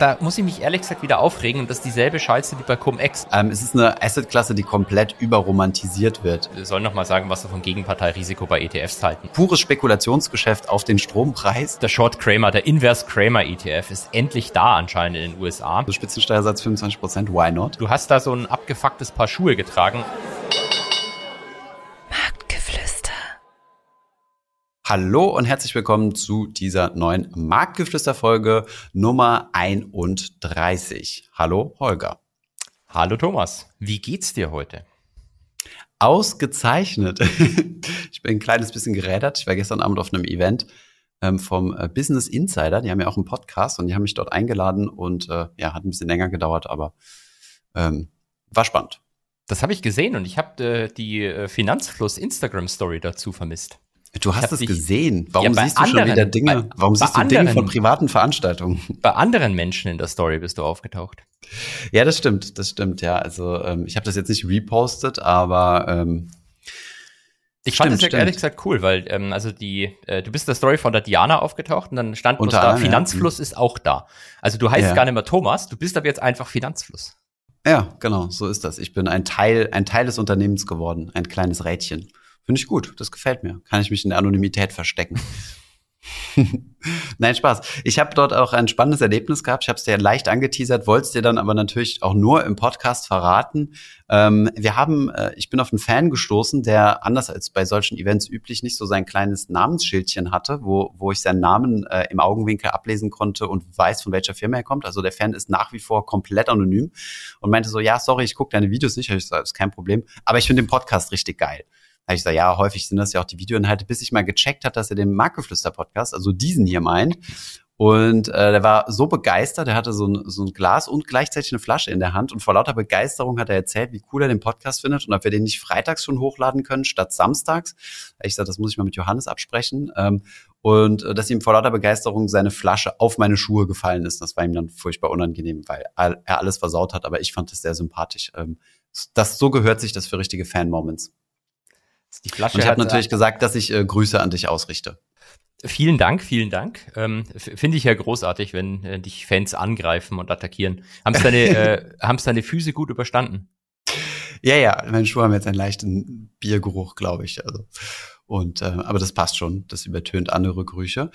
Da muss ich mich ehrlich gesagt wieder aufregen und das ist dieselbe Scheiße wie bei Cum-Ex. Ähm, es ist eine Assetklasse, die komplett überromantisiert wird. Wir sollen noch mal sagen, was wir von Gegenparteirisiko bei ETFs halten. Pures Spekulationsgeschäft auf den Strompreis. Der Short Kramer, der Inverse Kramer ETF ist endlich da anscheinend in den USA. So Spitzensteuersatz 25%, why not? Du hast da so ein abgefucktes Paar Schuhe getragen. Hallo und herzlich willkommen zu dieser neuen Marktgeflüster-Folge Nummer 31. Hallo Holger. Hallo Thomas. Wie geht's dir heute? Ausgezeichnet. ich bin ein kleines bisschen gerädert. Ich war gestern Abend auf einem Event ähm, vom äh, Business Insider. Die haben ja auch einen Podcast und die haben mich dort eingeladen und äh, ja, hat ein bisschen länger gedauert, aber ähm, war spannend. Das habe ich gesehen und ich habe äh, die äh, Finanzfluss Instagram Story dazu vermisst. Du hast es gesehen. Warum ja, siehst du anderen, schon wieder Dinge? Bei, warum siehst du anderen, Dinge von privaten Veranstaltungen? Bei anderen Menschen in der Story bist du aufgetaucht. Ja, das stimmt, das stimmt, ja. Also ähm, ich habe das jetzt nicht repostet, aber ähm, ich fand es ja ehrlich gesagt cool, weil ähm, also die, äh, du bist der Story von der Diana aufgetaucht und dann stand bloß da, Finanzfluss ja. ist auch da. Also du heißt ja. gar nicht mehr Thomas, du bist aber jetzt einfach Finanzfluss. Ja, genau, so ist das. Ich bin ein Teil, ein Teil des Unternehmens geworden, ein kleines Rädchen. Finde ich gut, das gefällt mir. Kann ich mich in der Anonymität verstecken. Nein, Spaß. Ich habe dort auch ein spannendes Erlebnis gehabt. Ich habe es dir leicht angeteasert, wollte es dir dann aber natürlich auch nur im Podcast verraten. Ähm, wir haben, äh, ich bin auf einen Fan gestoßen, der anders als bei solchen Events üblich nicht so sein kleines Namensschildchen hatte, wo, wo ich seinen Namen äh, im Augenwinkel ablesen konnte und weiß, von welcher Firma er kommt. Also der Fan ist nach wie vor komplett anonym und meinte so, ja, sorry, ich gucke deine Videos nicht. Ich sage, ist kein Problem, aber ich finde den Podcast richtig geil habe ich gesagt, ja, häufig sind das ja auch die Videoinhalte, bis ich mal gecheckt hat, dass er den Marktgeflüster-Podcast, also diesen hier meint. Und äh, der war so begeistert, er hatte so ein, so ein Glas und gleichzeitig eine Flasche in der Hand. Und vor lauter Begeisterung hat er erzählt, wie cool er den Podcast findet und ob wir den nicht freitags schon hochladen können, statt samstags. Ich sagte, das muss ich mal mit Johannes absprechen. Ähm, und äh, dass ihm vor lauter Begeisterung seine Flasche auf meine Schuhe gefallen ist. Das war ihm dann furchtbar unangenehm, weil er alles versaut hat, aber ich fand das sehr sympathisch. Ähm, das, so gehört sich das für richtige Fan-Moments. Die Flasche und ich habe natürlich gesagt, dass ich äh, Grüße an dich ausrichte. Vielen Dank, vielen Dank. Ähm, Finde ich ja großartig, wenn äh, dich Fans angreifen und attackieren. Haben es deine, äh, haben's deine Füße gut überstanden? Ja, ja, meine Schuhe haben jetzt einen leichten Biergeruch, glaube ich. Also. Und äh, aber das passt schon, das übertönt andere Gerüche.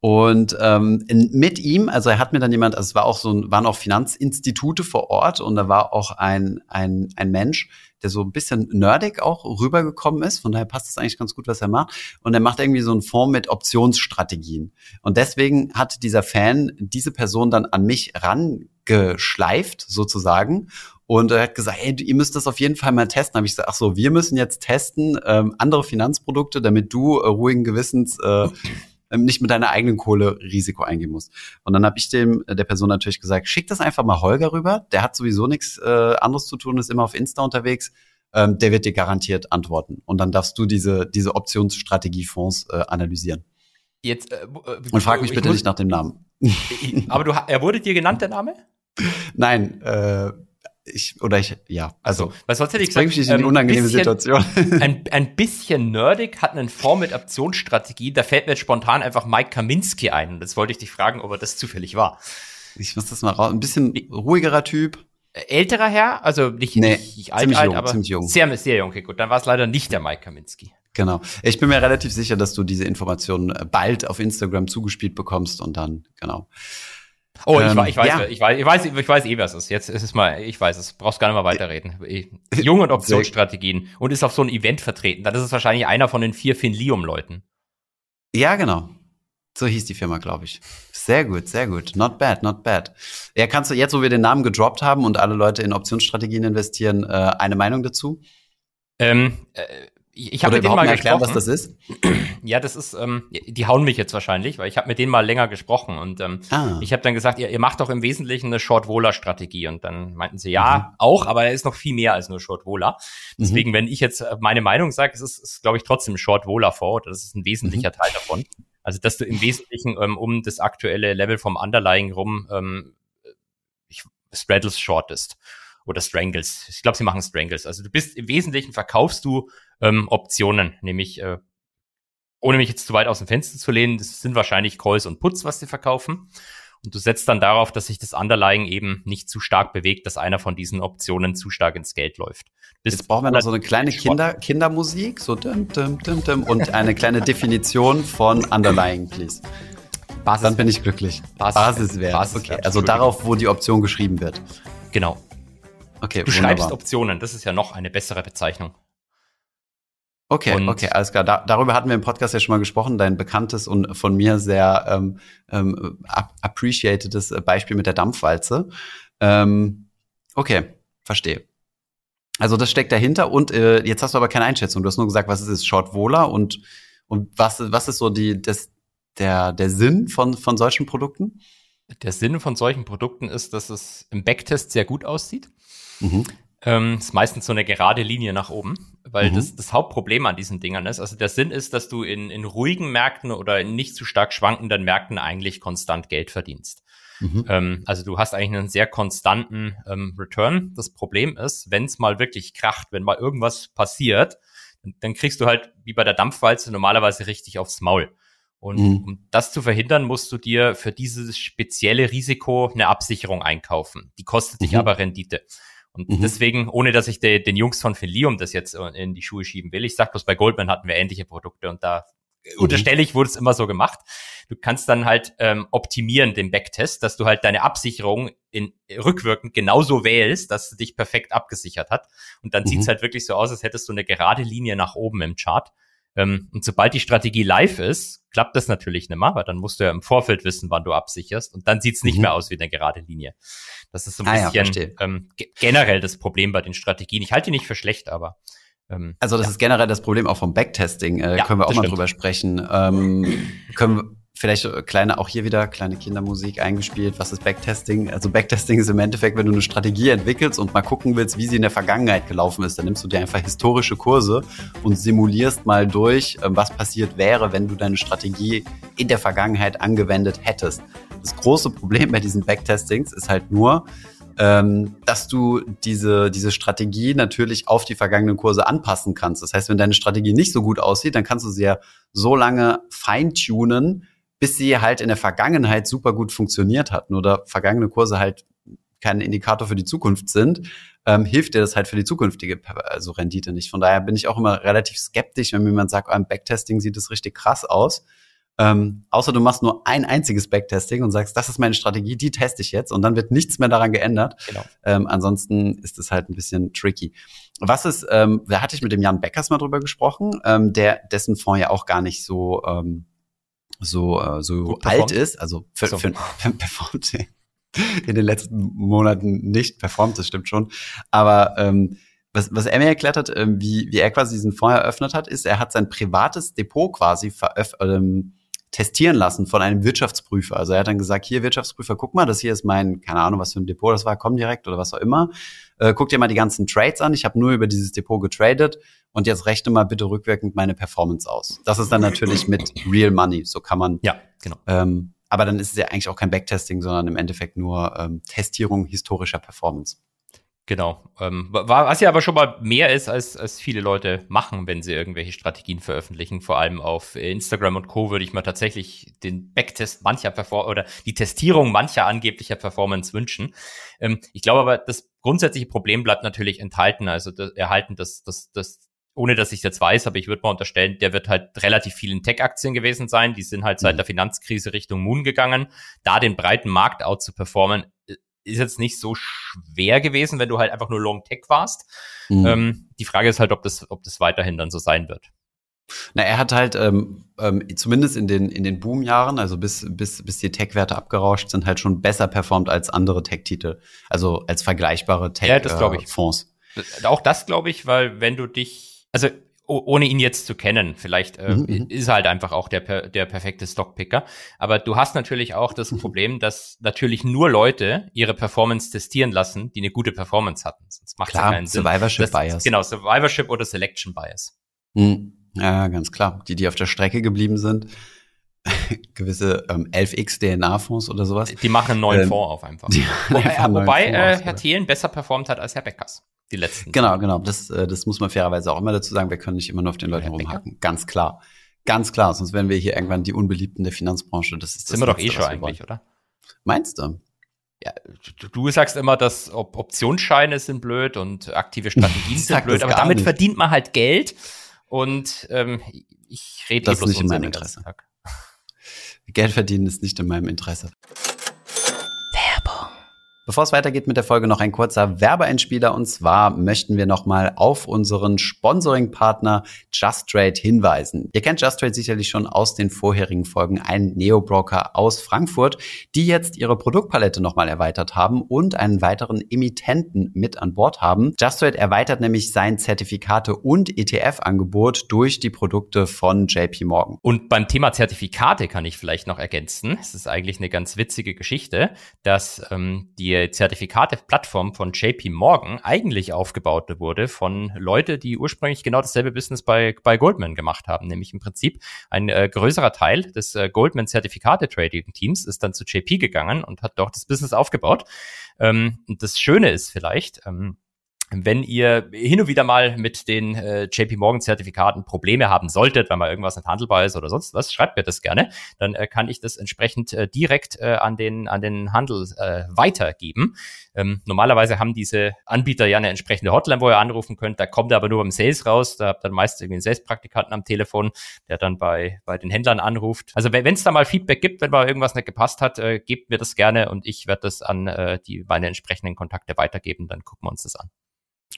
Und ähm, mit ihm, also er hat mir dann jemand, also es war auch so ein, waren auch Finanzinstitute vor Ort und da war auch ein, ein, ein Mensch, der so ein bisschen nerdig auch rübergekommen ist. Von daher passt es eigentlich ganz gut, was er macht. Und er macht irgendwie so einen Fonds mit Optionsstrategien. Und deswegen hat dieser Fan diese Person dann an mich rangeschleift, sozusagen. Und er hat gesagt, hey, ihr müsst das auf jeden Fall mal testen. Habe ich gesagt, ach so, wir müssen jetzt testen ähm, andere Finanzprodukte, damit du äh, ruhigen Gewissens äh, ähm, nicht mit deiner eigenen Kohle Risiko eingehen musst. Und dann habe ich dem äh, der Person natürlich gesagt, schick das einfach mal Holger rüber. Der hat sowieso nichts äh, anderes zu tun, ist immer auf Insta unterwegs. Ähm, der wird dir garantiert antworten. Und dann darfst du diese diese Optionsstrategiefonds äh, analysieren. Jetzt äh, äh und frag mich bitte nicht nach dem Namen. Aber du, er wurde dir genannt der Name? Nein, äh, ich, oder ich, ja, also. Was sonst hätte ich gesagt? Mich in eine unangenehme bisschen, Situation. Ein, ein bisschen nerdig, hat einen Fonds mit Optionsstrategie. Da fällt mir jetzt spontan einfach Mike Kaminski ein. Und das wollte ich dich fragen, ob er das zufällig war. Ich muss das mal raus. Ein bisschen ruhigerer Typ. Älterer Herr, also nicht, nee, nicht, nicht alt, alt, jung, aber jung. sehr, sehr jung. Okay, gut, dann war es leider nicht der Mike Kaminski. Genau. Ich bin mir relativ sicher, dass du diese Informationen bald auf Instagram zugespielt bekommst und dann, genau. Oh, ich, ähm, ich, weiß, ja. ich, weiß, ich, weiß, ich weiß eh, was es ist. Jetzt ist es mal, ich weiß es, brauchst gar nicht mal weiterreden. Junge und Optionsstrategien und ist auf so ein Event vertreten. Dann ist es wahrscheinlich einer von den vier Finlium-Leuten. Ja, genau. So hieß die Firma, glaube ich. Sehr gut, sehr gut. Not bad, not bad. Ja, kannst du jetzt, wo wir den Namen gedroppt haben und alle Leute in Optionsstrategien investieren, äh, eine Meinung dazu? Ähm, äh, ich, ich habe mit denen mal erklären, gesprochen. was das ist. Ja, das ist, ähm, die hauen mich jetzt wahrscheinlich, weil ich habe mit denen mal länger gesprochen und ähm, ah. ich habe dann gesagt, ihr, ihr macht doch im Wesentlichen eine Short-Wohler-Strategie und dann meinten sie, ja, mhm. auch, aber er ist noch viel mehr als nur Short-Wohler. Deswegen, mhm. wenn ich jetzt äh, meine Meinung sage, es ist, ist glaube ich, trotzdem Short-Wohler-Fonds, das ist ein wesentlicher mhm. Teil davon. Also, dass du im Wesentlichen ähm, um das aktuelle Level vom Underlying rum ähm, ich, Straddles shortest oder Strangles. Ich glaube, sie machen Strangles. Also du bist im Wesentlichen verkaufst du ähm, Optionen, nämlich äh, ohne mich jetzt zu weit aus dem Fenster zu lehnen, das sind wahrscheinlich Calls und Puts, was sie verkaufen. Und Und du setzt dann darauf, dass sich das Underlying eben nicht zu stark bewegt, dass einer von diesen Optionen zu stark ins Geld läuft. Bis Jetzt brauchen wir noch so eine kleine Kinder, Kindermusik, so dim, dim, dim, dim, und eine kleine Definition von Underlying, please. Basis Dann bin ich glücklich. Basis Basiswert. Basiswert. Okay. Also darauf, wo die Option geschrieben wird. Genau. Okay, du wunderbar. schreibst Optionen, das ist ja noch eine bessere Bezeichnung. Okay, und okay, alles klar. Da, darüber hatten wir im Podcast ja schon mal gesprochen. Dein bekanntes und von mir sehr ähm, ähm, appreciatedes Beispiel mit der Dampfwalze. Ähm, okay, verstehe. Also das steckt dahinter und äh, jetzt hast du aber keine Einschätzung. Du hast nur gesagt, was ist es, Short Vola und und was was ist so die das der der Sinn von von solchen Produkten? Der Sinn von solchen Produkten ist, dass es im Backtest sehr gut aussieht. Mhm. Ähm, ist meistens so eine gerade Linie nach oben, weil mhm. das, das Hauptproblem an diesen Dingern ist. Also der Sinn ist, dass du in, in ruhigen Märkten oder in nicht zu stark schwankenden Märkten eigentlich konstant Geld verdienst. Mhm. Ähm, also du hast eigentlich einen sehr konstanten ähm, Return. Das Problem ist, wenn es mal wirklich kracht, wenn mal irgendwas passiert, dann, dann kriegst du halt wie bei der Dampfwalze normalerweise richtig aufs Maul. Und mhm. um das zu verhindern, musst du dir für dieses spezielle Risiko eine Absicherung einkaufen. Die kostet dich mhm. aber Rendite. Und mhm. deswegen, ohne dass ich de, den Jungs von Filium das jetzt in die Schuhe schieben will, ich sag bloß, bei Goldman hatten wir ähnliche Produkte und da mhm. unterstelle ich, wurde es immer so gemacht. Du kannst dann halt ähm, optimieren den Backtest, dass du halt deine Absicherung in rückwirkend genauso wählst, dass sie dich perfekt abgesichert hat. Und dann mhm. sieht's halt wirklich so aus, als hättest du eine gerade Linie nach oben im Chart. Ähm, und sobald die Strategie live ist, klappt das natürlich nicht mehr, weil dann musst du ja im Vorfeld wissen, wann du absicherst und dann sieht's nicht mhm. mehr aus wie eine gerade Linie. Das ist so ein ah, bisschen ja, ähm, generell das Problem bei den Strategien. Ich halte die nicht für schlecht, aber ähm, also das ja. ist generell das Problem auch vom Backtesting. Äh, ja, können wir auch mal stimmt. drüber sprechen. Ähm, können wir, vielleicht kleine, auch hier wieder kleine Kindermusik eingespielt. Was ist Backtesting? Also Backtesting ist im Endeffekt, wenn du eine Strategie entwickelst und mal gucken willst, wie sie in der Vergangenheit gelaufen ist, dann nimmst du dir einfach historische Kurse und simulierst mal durch, ähm, was passiert wäre, wenn du deine Strategie in der Vergangenheit angewendet hättest. Das große Problem bei diesen Backtestings ist halt nur, ähm, dass du diese, diese Strategie natürlich auf die vergangenen Kurse anpassen kannst. Das heißt, wenn deine Strategie nicht so gut aussieht, dann kannst du sie ja so lange feintunen, bis sie halt in der Vergangenheit super gut funktioniert hatten oder vergangene Kurse halt kein Indikator für die Zukunft sind, ähm, hilft dir das halt für die zukünftige also Rendite nicht. Von daher bin ich auch immer relativ skeptisch, wenn mir jemand sagt, oh, im Backtesting sieht das richtig krass aus. Ähm, außer du machst nur ein einziges Backtesting und sagst, das ist meine Strategie, die teste ich jetzt und dann wird nichts mehr daran geändert. Genau. Ähm, ansonsten ist es halt ein bisschen tricky. Was ist, ähm, da hatte ich mit dem Jan Beckers mal drüber gesprochen, ähm, der dessen Fonds ja auch gar nicht so ähm, so, äh, so alt ist, also für, so. für, performt in den letzten Monaten nicht performt, das stimmt schon. Aber ähm, was, was er mir erklärt hat, ähm, wie, wie er quasi diesen Fonds eröffnet hat, ist, er hat sein privates Depot quasi veröf ähm, testieren lassen von einem Wirtschaftsprüfer. Also er hat dann gesagt, hier Wirtschaftsprüfer, guck mal, das hier ist mein, keine Ahnung, was für ein Depot das war, komm direkt oder was auch immer. Äh, guck dir mal die ganzen Trades an. Ich habe nur über dieses Depot getradet und jetzt rechne mal bitte rückwirkend meine Performance aus. Das ist dann natürlich mit Real Money. So kann man. Ja, genau. Ähm, aber dann ist es ja eigentlich auch kein Backtesting, sondern im Endeffekt nur ähm, Testierung historischer Performance. Genau. Ähm, was ja aber schon mal mehr ist, als, als viele Leute machen, wenn sie irgendwelche Strategien veröffentlichen. Vor allem auf Instagram und Co. würde ich mal tatsächlich den Backtest mancher Performance oder die Testierung mancher angeblicher Performance wünschen. Ähm, ich glaube aber, das grundsätzliche Problem bleibt natürlich enthalten, also das, erhalten, dass das, das, ohne dass ich jetzt weiß, aber ich würde mal unterstellen, der wird halt relativ viel in Tech-Aktien gewesen sein. Die sind halt seit mhm. der Finanzkrise Richtung Moon gegangen. Da den breiten Markt out zu performen, ist jetzt nicht so schwer gewesen, wenn du halt einfach nur Long Tech warst. Mhm. Ähm, die Frage ist halt, ob das, ob das weiterhin dann so sein wird. Na, er hat halt ähm, ähm, zumindest in den in den Boomjahren, also bis bis bis die Tech-Werte abgerauscht sind, halt schon besser performt als andere Tech-Titel, also als vergleichbare Tech-Fonds. Ja, äh, Auch das glaube ich, weil wenn du dich, also ohne ihn jetzt zu kennen. Vielleicht äh, mhm, mhm. ist er halt einfach auch der, der perfekte Stockpicker. Aber du hast natürlich auch das mhm. Problem, dass natürlich nur Leute ihre Performance testieren lassen, die eine gute Performance hatten. Sonst macht klar, keinen Sinn. Survivorship Bias. Genau, Survivorship oder Selection Bias. Mhm. Ja, ganz klar. Die, die auf der Strecke geblieben sind, gewisse ähm, 11x DNA-Fonds oder sowas. Die machen einen neuen ähm, Fonds auf einfach. wobei, wobei äh, Herr Thielen besser performt hat als Herr Beckers die letzten. Genau, genau. Das, äh, das muss man fairerweise auch immer dazu sagen. Wir können nicht immer nur auf den Leuten rumhacken. Ganz klar. Ganz klar. Sonst wären wir hier irgendwann die Unbeliebten der Finanzbranche. Das ist das Sind wir doch eh schon eigentlich, oder? Meinst du? Ja, du sagst immer, dass Optionsscheine sind blöd und aktive Strategien sind blöd, aber damit nicht. verdient man halt Geld. Und ähm, ich rede das eh bloß nicht in meinem Interesse. Geld verdienen ist nicht in meinem Interesse. Bevor es weitergeht mit der Folge, noch ein kurzer Werbeeinspieler. Und zwar möchten wir nochmal auf unseren Sponsoring-Partner Just Trade hinweisen. Ihr kennt Just Trade sicherlich schon aus den vorherigen Folgen, ein Neo-Broker aus Frankfurt, die jetzt ihre Produktpalette nochmal erweitert haben und einen weiteren Emittenten mit an Bord haben. Just Trade erweitert nämlich sein Zertifikate- und ETF-Angebot durch die Produkte von JP Morgan. Und beim Thema Zertifikate kann ich vielleicht noch ergänzen. Es ist eigentlich eine ganz witzige Geschichte, dass ähm, die die Zertifikate-Plattform von JP Morgan eigentlich aufgebaut wurde von Leute, die ursprünglich genau dasselbe Business bei, bei Goldman gemacht haben. Nämlich im Prinzip ein äh, größerer Teil des äh, Goldman Zertifikate-Trading-Teams ist dann zu JP gegangen und hat dort das Business aufgebaut. Ähm, das Schöne ist vielleicht, ähm, wenn ihr hin und wieder mal mit den äh, JP Morgan Zertifikaten Probleme haben solltet, weil mal irgendwas nicht handelbar ist oder sonst was, schreibt mir das gerne. Dann äh, kann ich das entsprechend äh, direkt äh, an den an den Handel äh, weitergeben. Ähm, normalerweise haben diese Anbieter ja eine entsprechende Hotline, wo ihr anrufen könnt. Da kommt ihr aber nur beim Sales raus. Da habt ihr meist irgendwie einen Sales-Praktikanten am Telefon, der dann bei bei den Händlern anruft. Also wenn es da mal Feedback gibt, wenn mal irgendwas nicht gepasst hat, äh, gebt mir das gerne und ich werde das an äh, die meine entsprechenden Kontakte weitergeben. Dann gucken wir uns das an.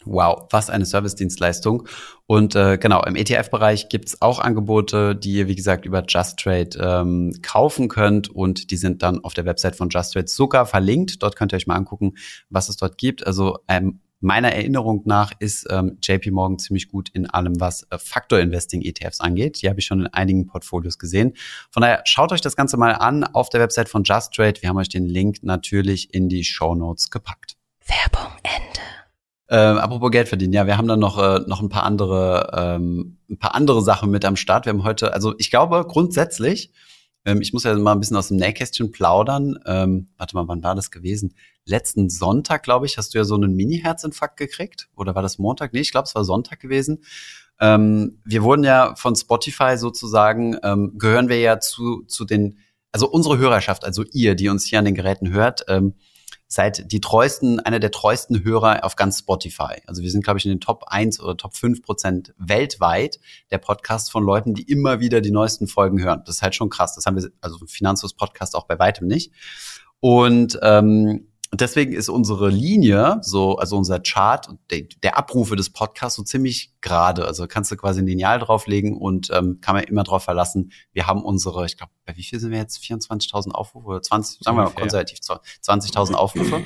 Wow, was eine Service-Dienstleistung. Und äh, genau, im ETF-Bereich gibt's auch Angebote, die ihr, wie gesagt, über Just Trade ähm, kaufen könnt. Und die sind dann auf der Website von Just Trade sogar verlinkt. Dort könnt ihr euch mal angucken, was es dort gibt. Also ähm, meiner Erinnerung nach ist ähm, JP Morgan ziemlich gut in allem, was äh, Factor Investing ETFs angeht. Die habe ich schon in einigen Portfolios gesehen. Von daher schaut euch das Ganze mal an auf der Website von Just Trade. Wir haben euch den Link natürlich in die Show Notes gepackt. Werbung Ende. Ähm, apropos Geld verdienen, ja, wir haben dann noch, äh, noch ein paar andere, ähm, ein paar andere Sachen mit am Start. Wir haben heute, also ich glaube grundsätzlich, ähm, ich muss ja mal ein bisschen aus dem Nähkästchen plaudern. Ähm, warte mal, wann war das gewesen? Letzten Sonntag, glaube ich, hast du ja so einen Mini-Herzinfarkt gekriegt. Oder war das Montag? Nee, ich glaube, es war Sonntag gewesen. Ähm, wir wurden ja von Spotify sozusagen, ähm, gehören wir ja zu, zu den, also unsere Hörerschaft, also ihr, die uns hier an den Geräten hört, ähm, seid die treuesten, einer der treuesten Hörer auf ganz Spotify. Also wir sind, glaube ich, in den Top 1 oder Top 5 Prozent weltweit der Podcast von Leuten, die immer wieder die neuesten Folgen hören. Das ist halt schon krass. Das haben wir, also Finanzlos Podcast auch bei weitem nicht. Und ähm, und deswegen ist unsere Linie, so, also unser Chart, der, der Abrufe des Podcasts so ziemlich gerade. Also kannst du quasi ein Lineal drauflegen und ähm, kann man immer drauf verlassen. Wir haben unsere, ich glaube, bei wie viel sind wir jetzt? 24.000 Aufrufe oder 20, sagen wir mal konservativ, 20.000 Aufrufe.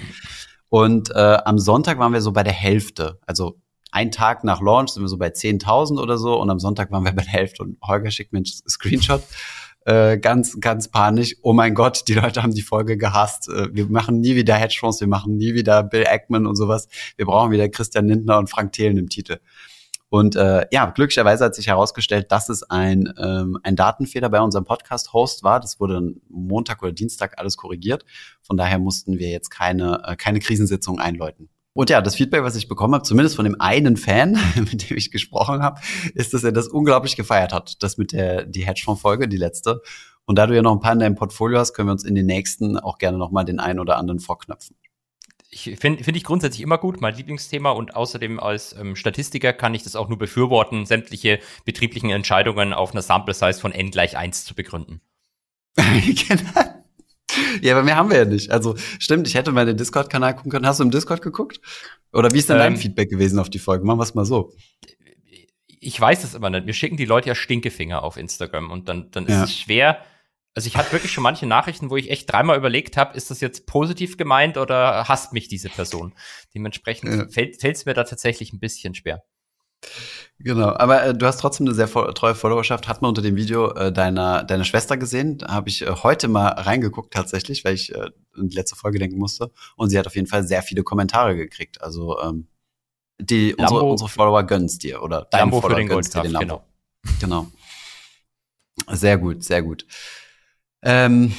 Und äh, am Sonntag waren wir so bei der Hälfte. Also ein Tag nach Launch sind wir so bei 10.000 oder so und am Sonntag waren wir bei der Hälfte und Holger schickt mir einen Screenshot äh, ganz, ganz panisch. Oh mein Gott, die Leute haben die Folge gehasst. Äh, wir machen nie wieder Hedgefonds, wir machen nie wieder Bill Ackman und sowas. Wir brauchen wieder Christian Lindner und Frank Thelen im Titel. Und äh, ja, glücklicherweise hat sich herausgestellt, dass es ein, ähm, ein Datenfehler bei unserem Podcast-Host war. Das wurde Montag oder Dienstag alles korrigiert. Von daher mussten wir jetzt keine, äh, keine Krisensitzung einläuten. Und ja, das Feedback, was ich bekommen habe, zumindest von dem einen Fan, mit dem ich gesprochen habe, ist, dass er das unglaublich gefeiert hat. Das mit der die Hedgefonds-Folge, die letzte. Und da du ja noch ein paar in deinem Portfolio hast, können wir uns in den nächsten auch gerne noch mal den einen oder anderen vorknöpfen. Ich finde find ich grundsätzlich immer gut, mein Lieblingsthema und außerdem als ähm, Statistiker kann ich das auch nur befürworten, sämtliche betrieblichen Entscheidungen auf einer Sample Size von n gleich 1 zu begründen. genau. Ja, aber mehr haben wir ja nicht. Also stimmt, ich hätte mal den Discord-Kanal gucken können. Hast du im Discord geguckt? Oder wie ist denn ähm, dein Feedback gewesen auf die Folge? Machen wir es mal so. Ich weiß es immer nicht. Mir schicken die Leute ja Stinkefinger auf Instagram und dann, dann ist ja. es schwer. Also ich hatte wirklich schon manche Nachrichten, wo ich echt dreimal überlegt habe, ist das jetzt positiv gemeint oder hasst mich diese Person? Dementsprechend ja. fällt es mir da tatsächlich ein bisschen schwer. Genau, aber äh, du hast trotzdem eine sehr treue Followerschaft. Hat man unter dem Video äh, deiner, deiner Schwester gesehen. Da habe ich äh, heute mal reingeguckt tatsächlich, weil ich äh, in die letzte Folge denken musste. Und sie hat auf jeden Fall sehr viele Kommentare gekriegt. Also ähm, die unsere, unsere Follower gönnen's dir oder dein Lambo Follower für den Goldstaff, den Genau. genau. Sehr gut, sehr gut. Ähm,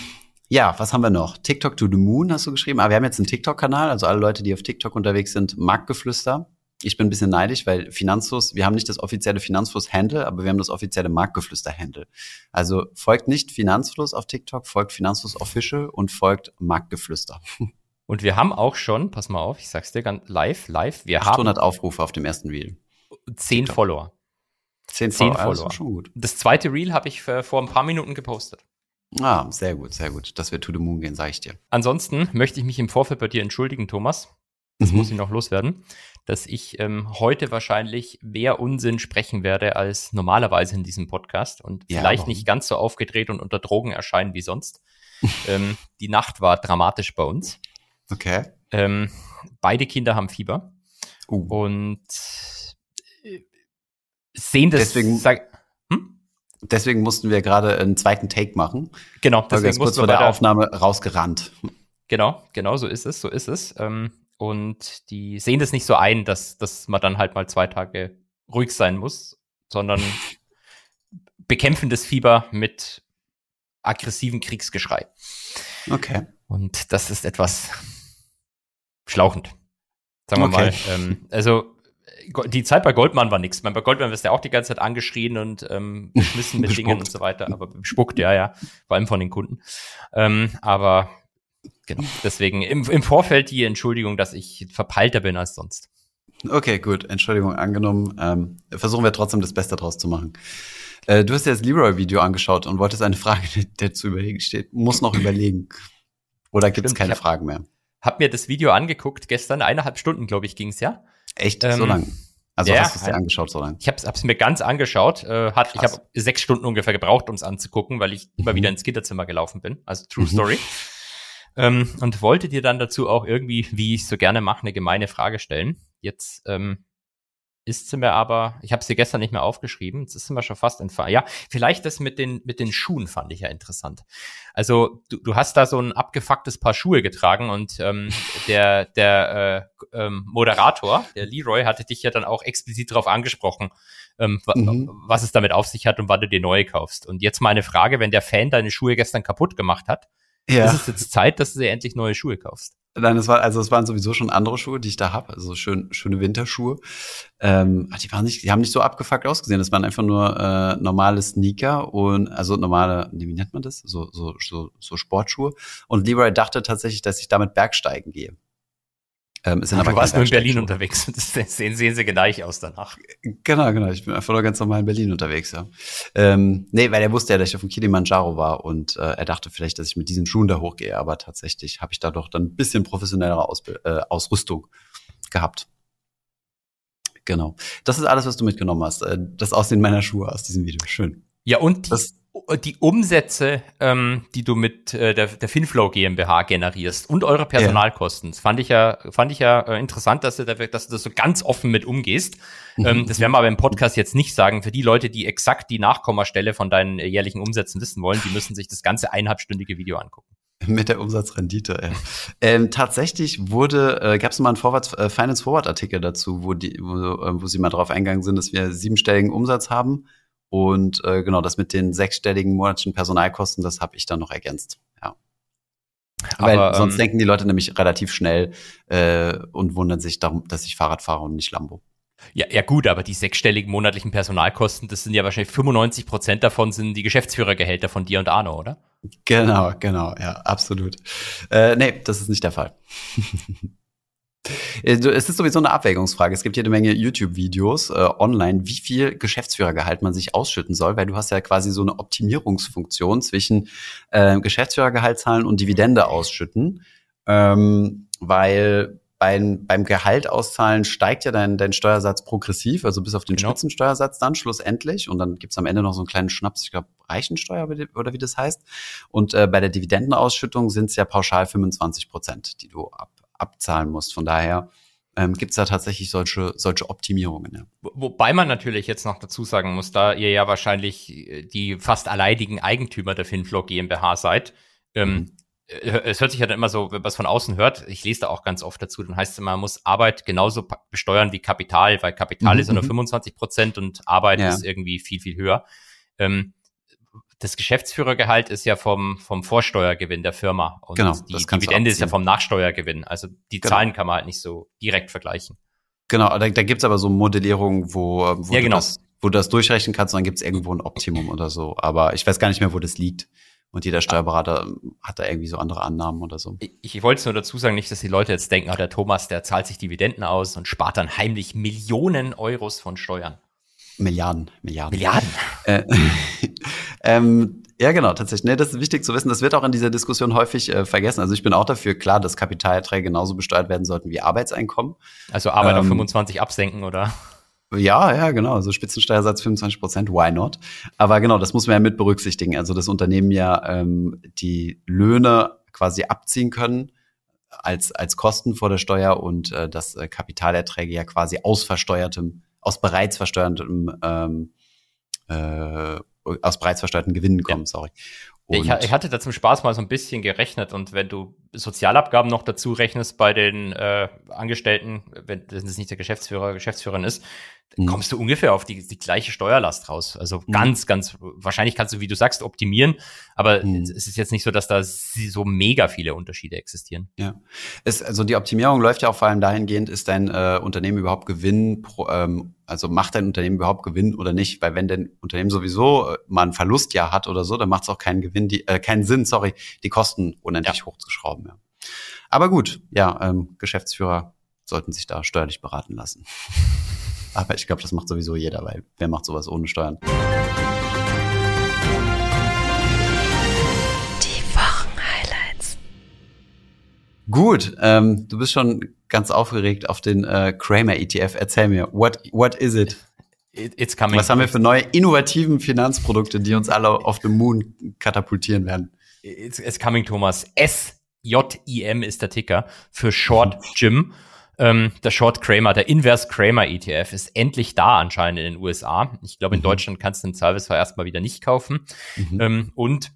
ja, was haben wir noch? TikTok to the Moon hast du geschrieben. Aber wir haben jetzt einen TikTok-Kanal, also alle Leute, die auf TikTok unterwegs sind, Marktgeflüster ich bin ein bisschen neidisch, weil Finanzfluss, wir haben nicht das offizielle Finanzfluss-Handle, aber wir haben das offizielle Marktgeflüster-Handle. Also folgt nicht Finanzfluss auf TikTok, folgt Finanzfluss Official und folgt Marktgeflüster. Und wir haben auch schon, pass mal auf, ich sag's dir ganz live, live, wir 800 haben Aufrufe auf dem ersten Reel. 10 Follower. 10, 10 Follower. Follower. schon gut. Das zweite Reel habe ich vor ein paar Minuten gepostet. Ah, sehr gut, sehr gut. Das wird to the moon gehen, sage ich dir. Ansonsten möchte ich mich im Vorfeld bei dir entschuldigen, Thomas. Das mhm. muss ich noch loswerden, dass ich ähm, heute wahrscheinlich mehr Unsinn sprechen werde als normalerweise in diesem Podcast und ja, vielleicht warum? nicht ganz so aufgedreht und unter Drogen erscheinen wie sonst. ähm, die Nacht war dramatisch bei uns. Okay. Ähm, beide Kinder haben Fieber uh. und äh, sehen das. Deswegen, sag, hm? deswegen mussten wir gerade einen zweiten Take machen. Genau, deswegen kurz vor der, Aufnahme rausgerannt. Genau, genau so ist es, so ist es. Ähm, und die sehen das nicht so ein, dass, dass man dann halt mal zwei Tage ruhig sein muss, sondern bekämpfen das Fieber mit aggressivem Kriegsgeschrei. Okay. Und das ist etwas schlauchend. Sagen wir okay. mal. Ähm, also die Zeit bei Goldman war nichts. Bei Goldman wirst du ja auch die ganze Zeit angeschrien und ähm, geschmissen mit Dingen und so weiter, aber bespuckt, ja, ja, vor allem von den Kunden. Ähm, aber genau, deswegen im, im Vorfeld die Entschuldigung, dass ich verpeilter bin als sonst. Okay, gut, Entschuldigung angenommen. Ähm, versuchen wir trotzdem das Beste draus zu machen. Äh, du hast ja das Leroy-Video angeschaut und wolltest eine Frage, der zu überlegen steht. Muss noch überlegen. Oder gibt es keine hab, Fragen mehr? Hab mir das Video angeguckt gestern, eineinhalb Stunden, glaube ich, ging's ja. Echt? Ähm, so lang? Also ja, hast du es dir angeschaut so lang? Ich habe es mir ganz angeschaut. Äh, hat, ich habe sechs Stunden ungefähr gebraucht, um es anzugucken, weil ich mhm. immer wieder ins Gitterzimmer gelaufen bin. Also True mhm. Story. Ähm, und wollte dir dann dazu auch irgendwie, wie ich so gerne mache, eine gemeine Frage stellen. Jetzt ähm, ist sie mir aber, ich habe sie gestern nicht mehr aufgeschrieben, jetzt ist sie mir schon fast entfallen. Ja, vielleicht das mit den, mit den Schuhen fand ich ja interessant. Also du, du hast da so ein abgefucktes Paar Schuhe getragen und ähm, der, der äh, ähm, Moderator, der Leroy, hatte dich ja dann auch explizit darauf angesprochen, ähm, mhm. was es damit auf sich hat und wann du dir neue kaufst. Und jetzt mal eine Frage, wenn der Fan deine Schuhe gestern kaputt gemacht hat, ja. ist es jetzt Zeit, dass du dir endlich neue Schuhe kaufst. Nein, es war, also es waren sowieso schon andere Schuhe, die ich da habe, also schön, schöne Winterschuhe. Ähm, die waren nicht, die haben nicht so abgefuckt ausgesehen. Das waren einfach nur äh, normale Sneaker und also normale, wie nennt man das? So, so, so, so Sportschuhe. Und Leroy dachte tatsächlich, dass ich damit Bergsteigen gehe. Ähm, sind aber du warst nur in Berlin unterwegs. Das sehen, sehen sie gleich aus danach. Genau, genau. Ich bin einfach nur ganz normal in Berlin unterwegs, ja. Ähm, nee, weil er wusste ja, dass ich auf dem Kilimanjaro war und äh, er dachte vielleicht, dass ich mit diesen Schuhen da hochgehe, aber tatsächlich habe ich da doch dann ein bisschen professionellere Aus äh, Ausrüstung gehabt. Genau. Das ist alles, was du mitgenommen hast. Äh, das Aussehen meiner Schuhe aus diesem Video. Schön. Ja, und das, die Umsätze, ähm, die du mit äh, der, der Finflow GmbH generierst und eure Personalkosten, ja. fand ich ja, fand ich ja äh, interessant, dass du, da, dass du das so ganz offen mit umgehst. Mhm. Ähm, das werden wir aber im Podcast jetzt nicht sagen. Für die Leute, die exakt die Nachkommastelle von deinen äh, jährlichen Umsätzen wissen wollen, die müssen sich das ganze eineinhalbstündige Video angucken. Mit der Umsatzrendite, ja. ähm, tatsächlich wurde, äh, gab es mal einen Forward, äh, Finance Forward Artikel dazu, wo die, wo, äh, wo sie mal drauf eingegangen sind, dass wir siebenstelligen Umsatz haben und äh, genau, das mit den sechsstelligen monatlichen Personalkosten, das habe ich dann noch ergänzt. Ja. Weil Aber, sonst ähm, denken die Leute nämlich relativ schnell äh, und wundern sich darum, dass ich Fahrrad fahre und nicht Lambo. Ja, ja gut, aber die sechsstelligen monatlichen Personalkosten, das sind ja wahrscheinlich 95 Prozent davon sind die Geschäftsführergehälter von dir und Arno, oder? Genau, genau, ja, absolut. Äh, nee, das ist nicht der Fall. Äh, es ist sowieso eine Abwägungsfrage. Es gibt jede Menge YouTube-Videos äh, online, wie viel Geschäftsführergehalt man sich ausschütten soll, weil du hast ja quasi so eine Optimierungsfunktion zwischen äh, Geschäftsführergehalt zahlen und Dividende ausschütten, ähm, weil beim, beim Gehalt auszahlen steigt ja dein, dein Steuersatz progressiv, also bis auf den genau. Spitzensteuersatz dann schlussendlich. Und dann gibt's am Ende noch so einen kleinen Schnaps, ich glaube, Reichensteuer oder wie das heißt. Und äh, bei der Dividendenausschüttung sind es ja pauschal 25 Prozent, die du ab, abzahlen musst. Von daher ähm, gibt es da tatsächlich solche, solche Optimierungen. Ja. Wobei man natürlich jetzt noch dazu sagen muss, da ihr ja wahrscheinlich äh, die fast alleinigen Eigentümer der Finflow GmbH seid, ähm, mhm. Äh, es hört sich ja dann immer so, wenn man es von außen hört, ich lese da auch ganz oft dazu, dann heißt es immer, man muss Arbeit genauso besteuern wie Kapital, weil Kapital mhm. ist ja nur 25 mhm. Prozent und Arbeit ja. ist irgendwie viel, viel höher. Ähm, das Geschäftsführergehalt ist ja vom, vom Vorsteuergewinn der Firma und genau, die Dividende ist ja vom Nachsteuergewinn. Also die genau. Zahlen kann man halt nicht so direkt vergleichen. Genau, da, da gibt es aber so Modellierungen, wo, wo, ja, genau. du das, wo du das durchrechnen kannst und dann gibt es irgendwo ein Optimum oder so. Aber ich weiß gar nicht mehr, wo das liegt. Und jeder Steuerberater hat da irgendwie so andere Annahmen oder so. Ich, ich wollte es nur dazu sagen, nicht, dass die Leute jetzt denken, ah, der Thomas, der zahlt sich Dividenden aus und spart dann heimlich Millionen Euros von Steuern. Milliarden, Milliarden. Milliarden. Äh, ähm, ja, genau, tatsächlich. Nee, das ist wichtig zu wissen. Das wird auch in dieser Diskussion häufig äh, vergessen. Also ich bin auch dafür klar, dass Kapitalerträge genauso besteuert werden sollten wie Arbeitseinkommen. Also Arbeit ähm, auf 25 absenken, oder? Ja, ja, genau. Also Spitzensteuersatz 25 Prozent, why not? Aber genau, das muss man ja mit berücksichtigen. Also das Unternehmen ja ähm, die Löhne quasi abziehen können als, als Kosten vor der Steuer und äh, das äh, Kapitalerträge ja quasi aus versteuertem, aus bereits versteuertem ähm, äh, aus bereits versteuerten Gewinnen kommen, ja. sorry. Ich, ich, hatte da zum Spaß mal so ein bisschen gerechnet und wenn du Sozialabgaben noch dazu rechnest bei den äh, Angestellten, wenn das nicht der Geschäftsführer, Geschäftsführerin ist, dann mhm. kommst du ungefähr auf die, die gleiche Steuerlast raus. Also mhm. ganz, ganz, wahrscheinlich kannst du, wie du sagst, optimieren, aber mhm. es ist jetzt nicht so, dass da so mega viele Unterschiede existieren. Ja. Es, also die Optimierung läuft ja auch vor allem dahingehend, ist dein äh, Unternehmen überhaupt Gewinn, pro, ähm, also macht dein Unternehmen überhaupt Gewinn oder nicht? Weil wenn dein Unternehmen sowieso äh, mal einen Verlust ja hat oder so, dann macht es auch keinen Gewinn, die, äh, keinen Sinn, sorry, die Kosten unendlich ja. hochzuschrauben. Ja. Aber gut, ja, ähm, Geschäftsführer sollten sich da steuerlich beraten lassen. Aber ich glaube, das macht sowieso jeder, weil wer macht sowas ohne Steuern? Die Wochenhighlights. Gut, ähm, du bist schon ganz aufgeregt auf den äh, Kramer ETF. Erzähl mir, what, what is it? It's coming. Was haben wir für neue innovativen Finanzprodukte, die uns alle auf den Moon katapultieren werden? It's, it's coming, Thomas. SJIM ist der Ticker für Short Gym. Ähm, der Short Kramer, der Inverse Kramer ETF ist endlich da anscheinend in den USA. Ich glaube, in mhm. Deutschland kannst du den Service erstmal wieder nicht kaufen. Mhm. Ähm, und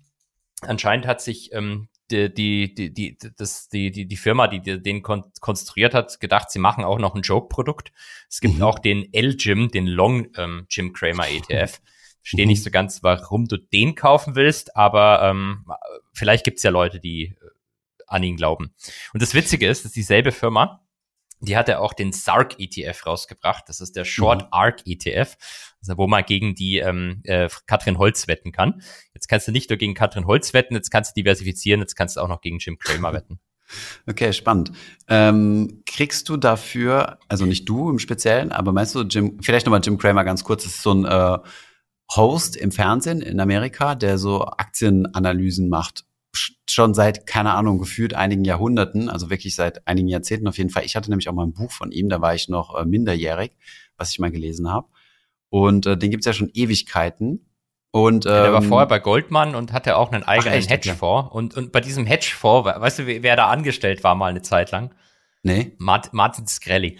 anscheinend hat sich ähm, die, die, die, die, das, die, die, die Firma, die den kon konstruiert hat, gedacht, sie machen auch noch ein Joke-Produkt. Es gibt mhm. auch den L-Gym, den Long ähm, Jim Kramer ETF. Verstehe mhm. nicht so ganz, warum du den kaufen willst, aber ähm, vielleicht gibt's ja Leute, die äh, an ihn glauben. Und das Witzige ist, dass dieselbe Firma die hat er auch den SARC ETF rausgebracht. Das ist der Short mhm. Arc ETF, also wo man gegen die ähm, äh, Katrin Holz wetten kann. Jetzt kannst du nicht nur gegen Katrin Holz wetten, jetzt kannst du diversifizieren, jetzt kannst du auch noch gegen Jim Cramer wetten. Okay, spannend. Ähm, kriegst du dafür, also nicht du im Speziellen, aber meinst du Jim, vielleicht nochmal Jim Cramer ganz kurz, das ist so ein äh, Host im Fernsehen in Amerika, der so Aktienanalysen macht schon seit, keine Ahnung, gefühlt einigen Jahrhunderten, also wirklich seit einigen Jahrzehnten auf jeden Fall. Ich hatte nämlich auch mal ein Buch von ihm, da war ich noch äh, minderjährig, was ich mal gelesen habe. Und äh, den gibt's ja schon Ewigkeiten. Und, ähm, ja, der war ähm, vorher bei Goldman und hatte auch einen eigenen Hedgefonds. Ja. Und, und bei diesem Hedgefonds, weißt du, wer da angestellt war mal eine Zeit lang? Nee. Mart Martin Skrelli.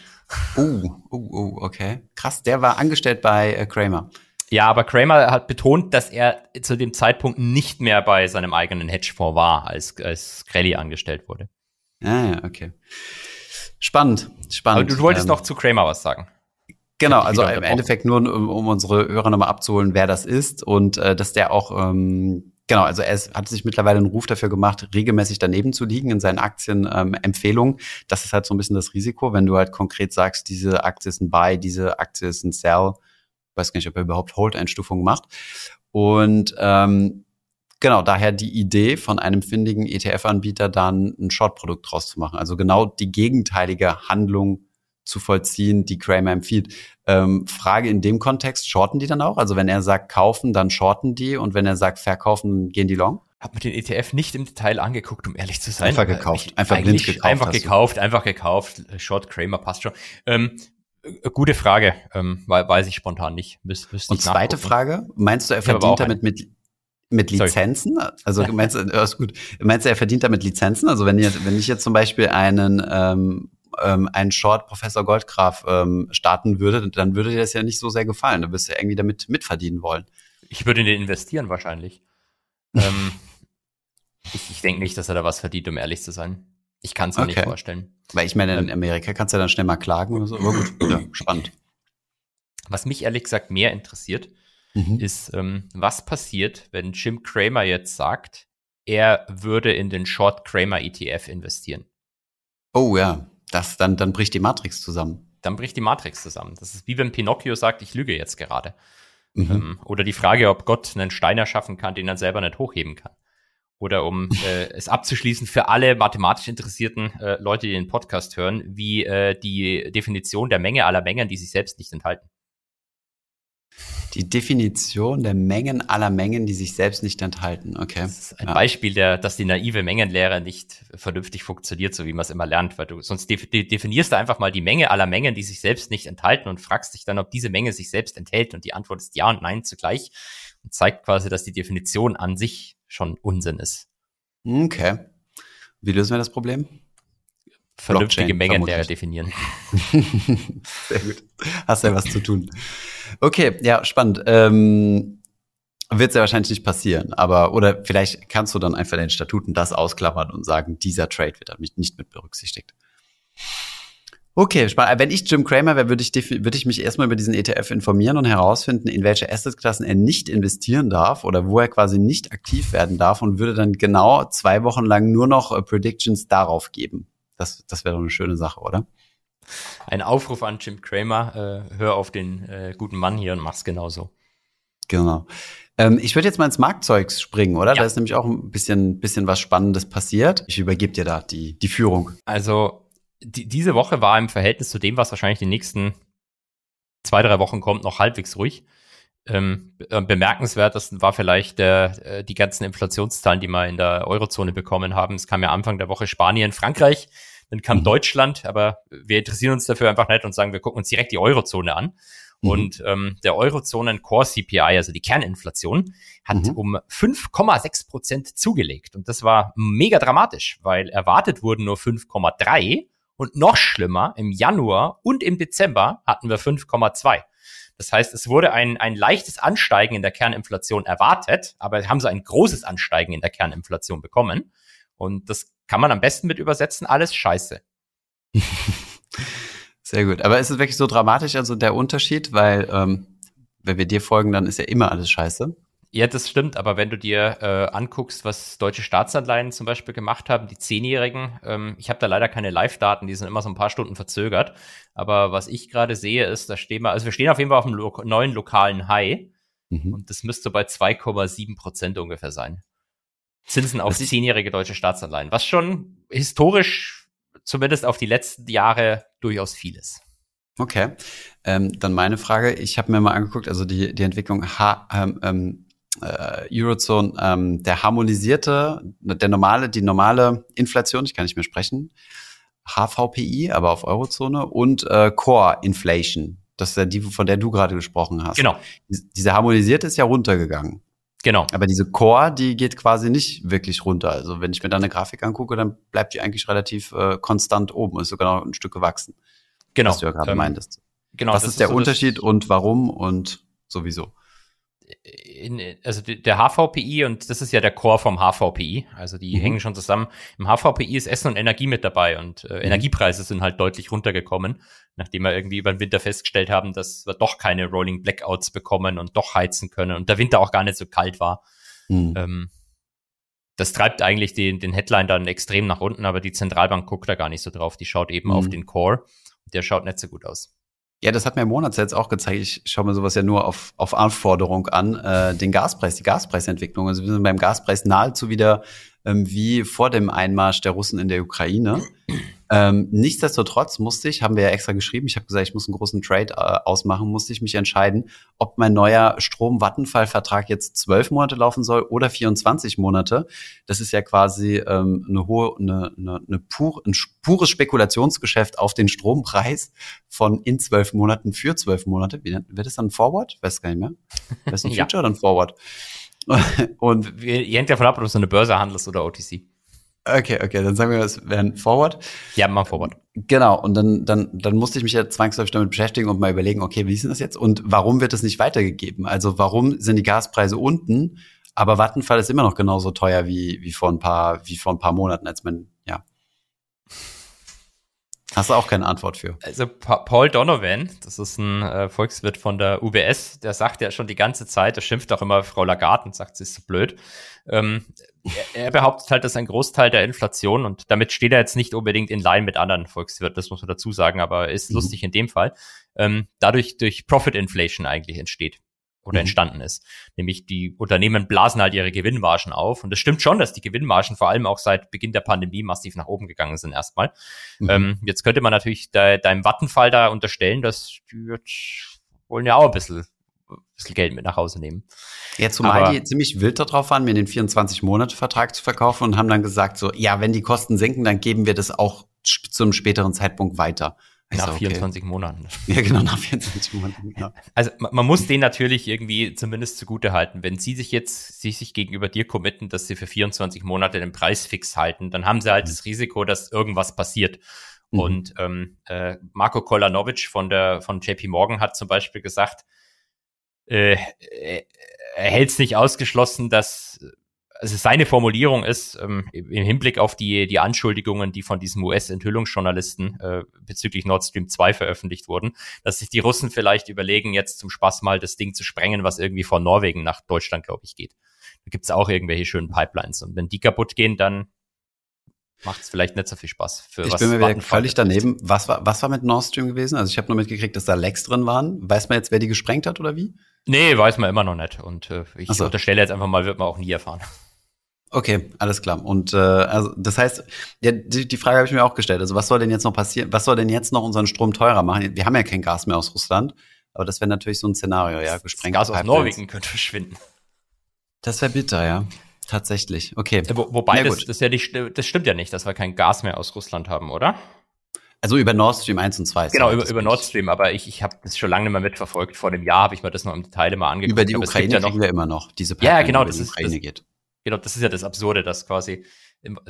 Oh, uh, oh, uh, uh, okay. Krass, der war angestellt bei äh, Kramer. Ja, aber Kramer hat betont, dass er zu dem Zeitpunkt nicht mehr bei seinem eigenen Hedgefonds war, als, als Crelly angestellt wurde. Ah, ja, okay. Spannend, spannend. Aber du, du wolltest ähm, noch zu Kramer was sagen. Genau, also im Endeffekt nur, um, um unsere Hörer nochmal abzuholen, wer das ist und äh, dass der auch, ähm, genau, also er ist, hat sich mittlerweile einen Ruf dafür gemacht, regelmäßig daneben zu liegen in seinen Aktienempfehlungen. Ähm, das ist halt so ein bisschen das Risiko, wenn du halt konkret sagst, diese Aktie ist ein Buy, diese Aktie ist ein Sell, weiß gar nicht, ob er überhaupt Hold-Einstufungen macht. Und ähm, genau, daher die Idee von einem findigen ETF-Anbieter dann ein Short-Produkt draus zu machen. Also genau die gegenteilige Handlung zu vollziehen, die Kramer empfiehlt. Ähm, Frage in dem Kontext, shorten die dann auch? Also wenn er sagt kaufen, dann shorten die und wenn er sagt verkaufen, gehen die long? Hab mir den ETF nicht im Detail angeguckt, um ehrlich zu sein. Einfach gekauft, einfach blind gekauft. Einfach gekauft, einfach gekauft. Short Kramer passt schon. Ähm, äh, gute Frage, ähm, weiß ich spontan nicht. Müs, Und zweite Frage, meinst du, er verdient damit mit, mit Lizenzen? Sorry. Also meinst du, äh, ist gut. Meinst du, er verdient damit Lizenzen? Also wenn, ihr, wenn ich jetzt zum Beispiel einen ähm, ähm, einen Short Professor Goldgraf ähm, starten würde, dann würde dir das ja nicht so sehr gefallen. Da wirst du ja irgendwie damit mitverdienen wollen. Ich würde in den investieren wahrscheinlich. ähm, ich ich denke nicht, dass er da was verdient, um ehrlich zu sein. Ich kann es mir okay. nicht vorstellen. Weil ich meine, in ähm, Amerika kannst du ja dann schnell mal klagen oder so. Aber gut, ja, spannend. Was mich ehrlich gesagt mehr interessiert, mhm. ist, ähm, was passiert, wenn Jim Cramer jetzt sagt, er würde in den Short Cramer ETF investieren. Oh ja, das, dann, dann bricht die Matrix zusammen. dann bricht die Matrix zusammen. Das ist wie wenn Pinocchio sagt, ich lüge jetzt gerade. Mhm. Ähm, oder die Frage, ob Gott einen Stein erschaffen kann, den er selber nicht hochheben kann. Oder um äh, es abzuschließen für alle mathematisch interessierten äh, Leute, die den Podcast hören, wie äh, die Definition der Menge aller Mengen, die sich selbst nicht enthalten die Definition der Mengen aller Mengen, die sich selbst nicht enthalten. Okay. Das ist ein ja. Beispiel, der, dass die naive Mengenlehre nicht vernünftig funktioniert, so wie man es immer lernt, weil du sonst def definierst du einfach mal die Menge aller Mengen, die sich selbst nicht enthalten und fragst dich dann, ob diese Menge sich selbst enthält und die Antwort ist ja und nein zugleich und zeigt quasi, dass die Definition an sich schon Unsinn ist. Okay. Wie lösen wir das Problem? vernünftige Mengenlehre definieren. Sehr gut. Hast ja was zu tun. Okay, ja, spannend. Ähm, wird ja wahrscheinlich nicht passieren, aber oder vielleicht kannst du dann einfach in den Statuten das ausklammern und sagen, dieser Trade wird damit nicht mit berücksichtigt. Okay, spannend. Wenn ich Jim Cramer wäre, würde ich, würde ich mich erstmal über diesen ETF informieren und herausfinden, in welche Assetklassen er nicht investieren darf oder wo er quasi nicht aktiv werden darf und würde dann genau zwei Wochen lang nur noch äh, Predictions darauf geben. Das, das wäre doch eine schöne Sache, oder? Ein Aufruf an Jim Cramer, äh, hör auf den äh, guten Mann hier und mach's genauso. Genau. Ähm, ich würde jetzt mal ins Marktzeug springen, oder? Ja. Da ist nämlich auch ein bisschen, bisschen was Spannendes passiert. Ich übergebe dir da die, die Führung. Also, die, diese Woche war im Verhältnis zu dem, was wahrscheinlich die nächsten zwei, drei Wochen kommt, noch halbwegs ruhig. Ähm, äh, bemerkenswert, das war vielleicht äh, die ganzen Inflationszahlen, die wir in der Eurozone bekommen haben. Es kam ja Anfang der Woche Spanien, Frankreich, dann kam mhm. Deutschland, aber wir interessieren uns dafür einfach nicht und sagen, wir gucken uns direkt die Eurozone an. Mhm. Und ähm, der Eurozonen Core CPI, also die Kerninflation, hat mhm. um 5,6 Prozent zugelegt. Und das war mega dramatisch, weil erwartet wurden nur 5,3 und noch schlimmer, im Januar und im Dezember hatten wir 5,2. Das heißt, es wurde ein, ein leichtes Ansteigen in der Kerninflation erwartet, aber haben sie ein großes Ansteigen in der Kerninflation bekommen. Und das kann man am besten mit übersetzen, alles scheiße. Sehr gut. Aber ist es wirklich so dramatisch, also der Unterschied? Weil, ähm, wenn wir dir folgen, dann ist ja immer alles scheiße. Ja, das stimmt, aber wenn du dir äh, anguckst, was deutsche Staatsanleihen zum Beispiel gemacht haben, die Zehnjährigen, ähm, ich habe da leider keine Live-Daten, die sind immer so ein paar Stunden verzögert, aber was ich gerade sehe, ist, da stehen wir, also wir stehen auf jeden Fall auf einem lo neuen lokalen High mhm. und das müsste bei 2,7 Prozent ungefähr sein. Zinsen auf zehnjährige deutsche Staatsanleihen, was schon historisch zumindest auf die letzten Jahre durchaus viel ist. Okay, ähm, dann meine Frage, ich habe mir mal angeguckt, also die, die Entwicklung H, ähm, ähm äh, Eurozone, ähm, der harmonisierte, der normale, die normale Inflation, ich kann nicht mehr sprechen, HVPI, aber auf Eurozone und äh, Core Inflation. Das ist ja die, von der du gerade gesprochen hast. Genau. Diese harmonisierte ist ja runtergegangen. Genau. Aber diese Core, die geht quasi nicht wirklich runter. Also wenn ich mir da eine Grafik angucke, dann bleibt die eigentlich relativ äh, konstant oben, ist sogar noch ein Stück gewachsen. Genau. Was du ja gerade ähm, meintest. Genau. Was ist, ist der so Unterschied und warum und sowieso? In, also der HVPI und das ist ja der Core vom HVPI, also die mhm. hängen schon zusammen. Im HVPI ist Essen und Energie mit dabei und äh, mhm. Energiepreise sind halt deutlich runtergekommen, nachdem wir irgendwie über den Winter festgestellt haben, dass wir doch keine Rolling Blackouts bekommen und doch heizen können und der Winter auch gar nicht so kalt war. Mhm. Ähm, das treibt eigentlich den, den Headline dann extrem nach unten, aber die Zentralbank guckt da gar nicht so drauf. Die schaut eben auf mhm. den Core. Der schaut nicht so gut aus. Ja, das hat mir im Monatssatz auch gezeigt. Ich schaue mir sowas ja nur auf, auf Anforderung an. Äh, den Gaspreis, die Gaspreisentwicklung. Also wir sind beim Gaspreis nahezu wieder ähm, wie vor dem Einmarsch der Russen in der Ukraine. Ähm, nichtsdestotrotz musste ich, haben wir ja extra geschrieben, ich habe gesagt, ich muss einen großen Trade äh, ausmachen, musste ich mich entscheiden, ob mein neuer Strom-Vattenfall-Vertrag jetzt zwölf Monate laufen soll oder 24 Monate. Das ist ja quasi ähm, eine hohe, eine, eine, eine pur, ein pures Spekulationsgeschäft auf den Strompreis von in zwölf Monaten für zwölf Monate. Wie wird das dann Forward? Weiß gar nicht mehr. Weiß nicht, Future ja. oder ein Forward? Und wir hängt davon ab, ob du so eine Börse handelst oder OTC. Okay, okay, dann sagen wir, es wäre ein Forward. Ja, mal Forward. Genau, und dann, dann, dann musste ich mich ja zwangsläufig damit beschäftigen und mal überlegen, okay, wie ist denn das jetzt und warum wird das nicht weitergegeben? Also warum sind die Gaspreise unten, aber Vattenfall ist immer noch genauso teuer wie, wie vor ein paar, wie vor ein paar Monaten, als man. Hast du auch keine Antwort für? Also pa Paul Donovan, das ist ein äh, Volkswirt von der UBS, der sagt ja schon die ganze Zeit, der schimpft auch immer Frau Lagarde und sagt, sie ist so blöd. Ähm, er, er, behauptet halt, dass ein Großteil der Inflation, und damit steht er jetzt nicht unbedingt in Line mit anderen Volkswirten, das muss man dazu sagen, aber ist mhm. lustig in dem Fall, ähm, dadurch durch Profit Inflation eigentlich entsteht oder mhm. entstanden ist. Nämlich die Unternehmen blasen halt ihre Gewinnmargen auf. Und es stimmt schon, dass die Gewinnmargen vor allem auch seit Beginn der Pandemie massiv nach oben gegangen sind erstmal. Mhm. Ähm, jetzt könnte man natürlich de deinem Wattenfall da unterstellen, dass die jetzt wollen ja auch ein bisschen, bisschen Geld mit nach Hause nehmen. Ja, zumal Aber, die ziemlich wild darauf waren, mir den 24-Monate-Vertrag zu verkaufen und haben dann gesagt so, ja, wenn die Kosten sinken, dann geben wir das auch zu einem späteren Zeitpunkt weiter. Nach okay. 24 Monaten. Ja, genau, nach 24 Monaten. Genau. Also man, man muss den natürlich irgendwie zumindest zugute halten. Wenn sie sich jetzt, sie sich gegenüber dir committen, dass sie für 24 Monate den Preis fix halten, dann haben sie halt mhm. das Risiko, dass irgendwas passiert. Mhm. Und ähm, äh, Marco Kolanovic von der von JP Morgan hat zum Beispiel gesagt, äh, er hält es nicht ausgeschlossen, dass also seine Formulierung ist ähm, im Hinblick auf die, die Anschuldigungen, die von diesem US-Enthüllungsjournalisten äh, bezüglich Nord Stream 2 veröffentlicht wurden, dass sich die Russen vielleicht überlegen, jetzt zum Spaß mal das Ding zu sprengen, was irgendwie von Norwegen nach Deutschland, glaube ich, geht. Da gibt's auch irgendwelche schönen Pipelines. Und wenn die kaputt gehen, dann macht es vielleicht nicht so viel Spaß. Für ich was bin mir wieder völlig daneben. Was war, was war mit Nord Stream gewesen? Also ich habe nur mitgekriegt, dass da Lecks drin waren. Weiß man jetzt, wer die gesprengt hat oder wie? Nee, weiß man immer noch nicht. Und äh, ich so. unterstelle jetzt einfach mal, wird man auch nie erfahren. Okay, alles klar. Und äh, also das heißt, ja, die, die Frage habe ich mir auch gestellt. Also was soll denn jetzt noch passieren? Was soll denn jetzt noch unseren Strom teurer machen? Wir haben ja kein Gas mehr aus Russland, aber das wäre natürlich so ein Szenario, ja. Gesprengt Gas aus Norwegen könnte verschwinden. Das wäre bitter, ja. Tatsächlich. Okay. Wo, wobei das, das ja nicht, das stimmt ja nicht, dass wir kein Gas mehr aus Russland haben, oder? Also über Nord Stream 1 und 2. Genau, über, über Nord Stream, aber ich, ich habe das schon lange nicht mehr mitverfolgt. Vor dem Jahr habe ich mir das noch im Detail mal angeguckt. Über die Ukraine ja noch, wir immer noch diese Pipeline, Ja, genau, das ist, Ukraine das, geht. Genau, das ist ja das Absurde, dass quasi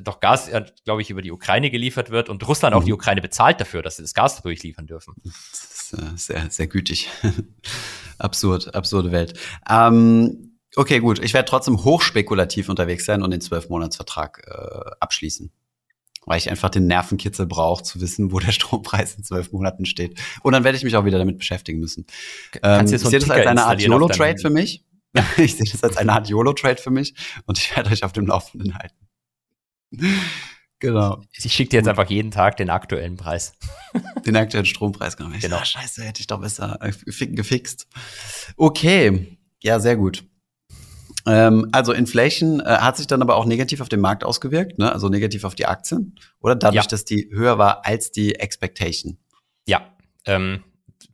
doch Gas, glaube ich, über die Ukraine geliefert wird und Russland mhm. auch die Ukraine bezahlt dafür, dass sie das Gas durchliefern dürfen. Das ist äh, sehr, sehr gütig. Absurd, absurde Welt. Ähm, okay, gut. Ich werde trotzdem hochspekulativ unterwegs sein und den Zwölfmonatsvertrag äh, abschließen. Weil ich einfach den Nervenkitzel brauche, zu wissen, wo der Strompreis in zwölf Monaten steht. Und dann werde ich mich auch wieder damit beschäftigen müssen. Ähm, so ich sehe das als eine Art YOLO-Trade für mich. ich sehe das als eine Art YOLO-Trade für mich und ich werde euch auf dem Laufenden halten. Genau. Ich schicke dir jetzt einfach jeden Tag den aktuellen Preis. Den aktuellen Strompreis, genau. genau. Ach, scheiße, hätte ich doch besser gefixt. Okay, ja, sehr gut. Ähm, also Inflation äh, hat sich dann aber auch negativ auf den Markt ausgewirkt, ne? also negativ auf die Aktien, oder dadurch, ja. dass die höher war als die Expectation. Ja, ähm,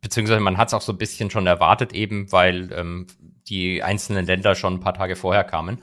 beziehungsweise man hat es auch so ein bisschen schon erwartet, eben weil ähm, die einzelnen Länder schon ein paar Tage vorher kamen.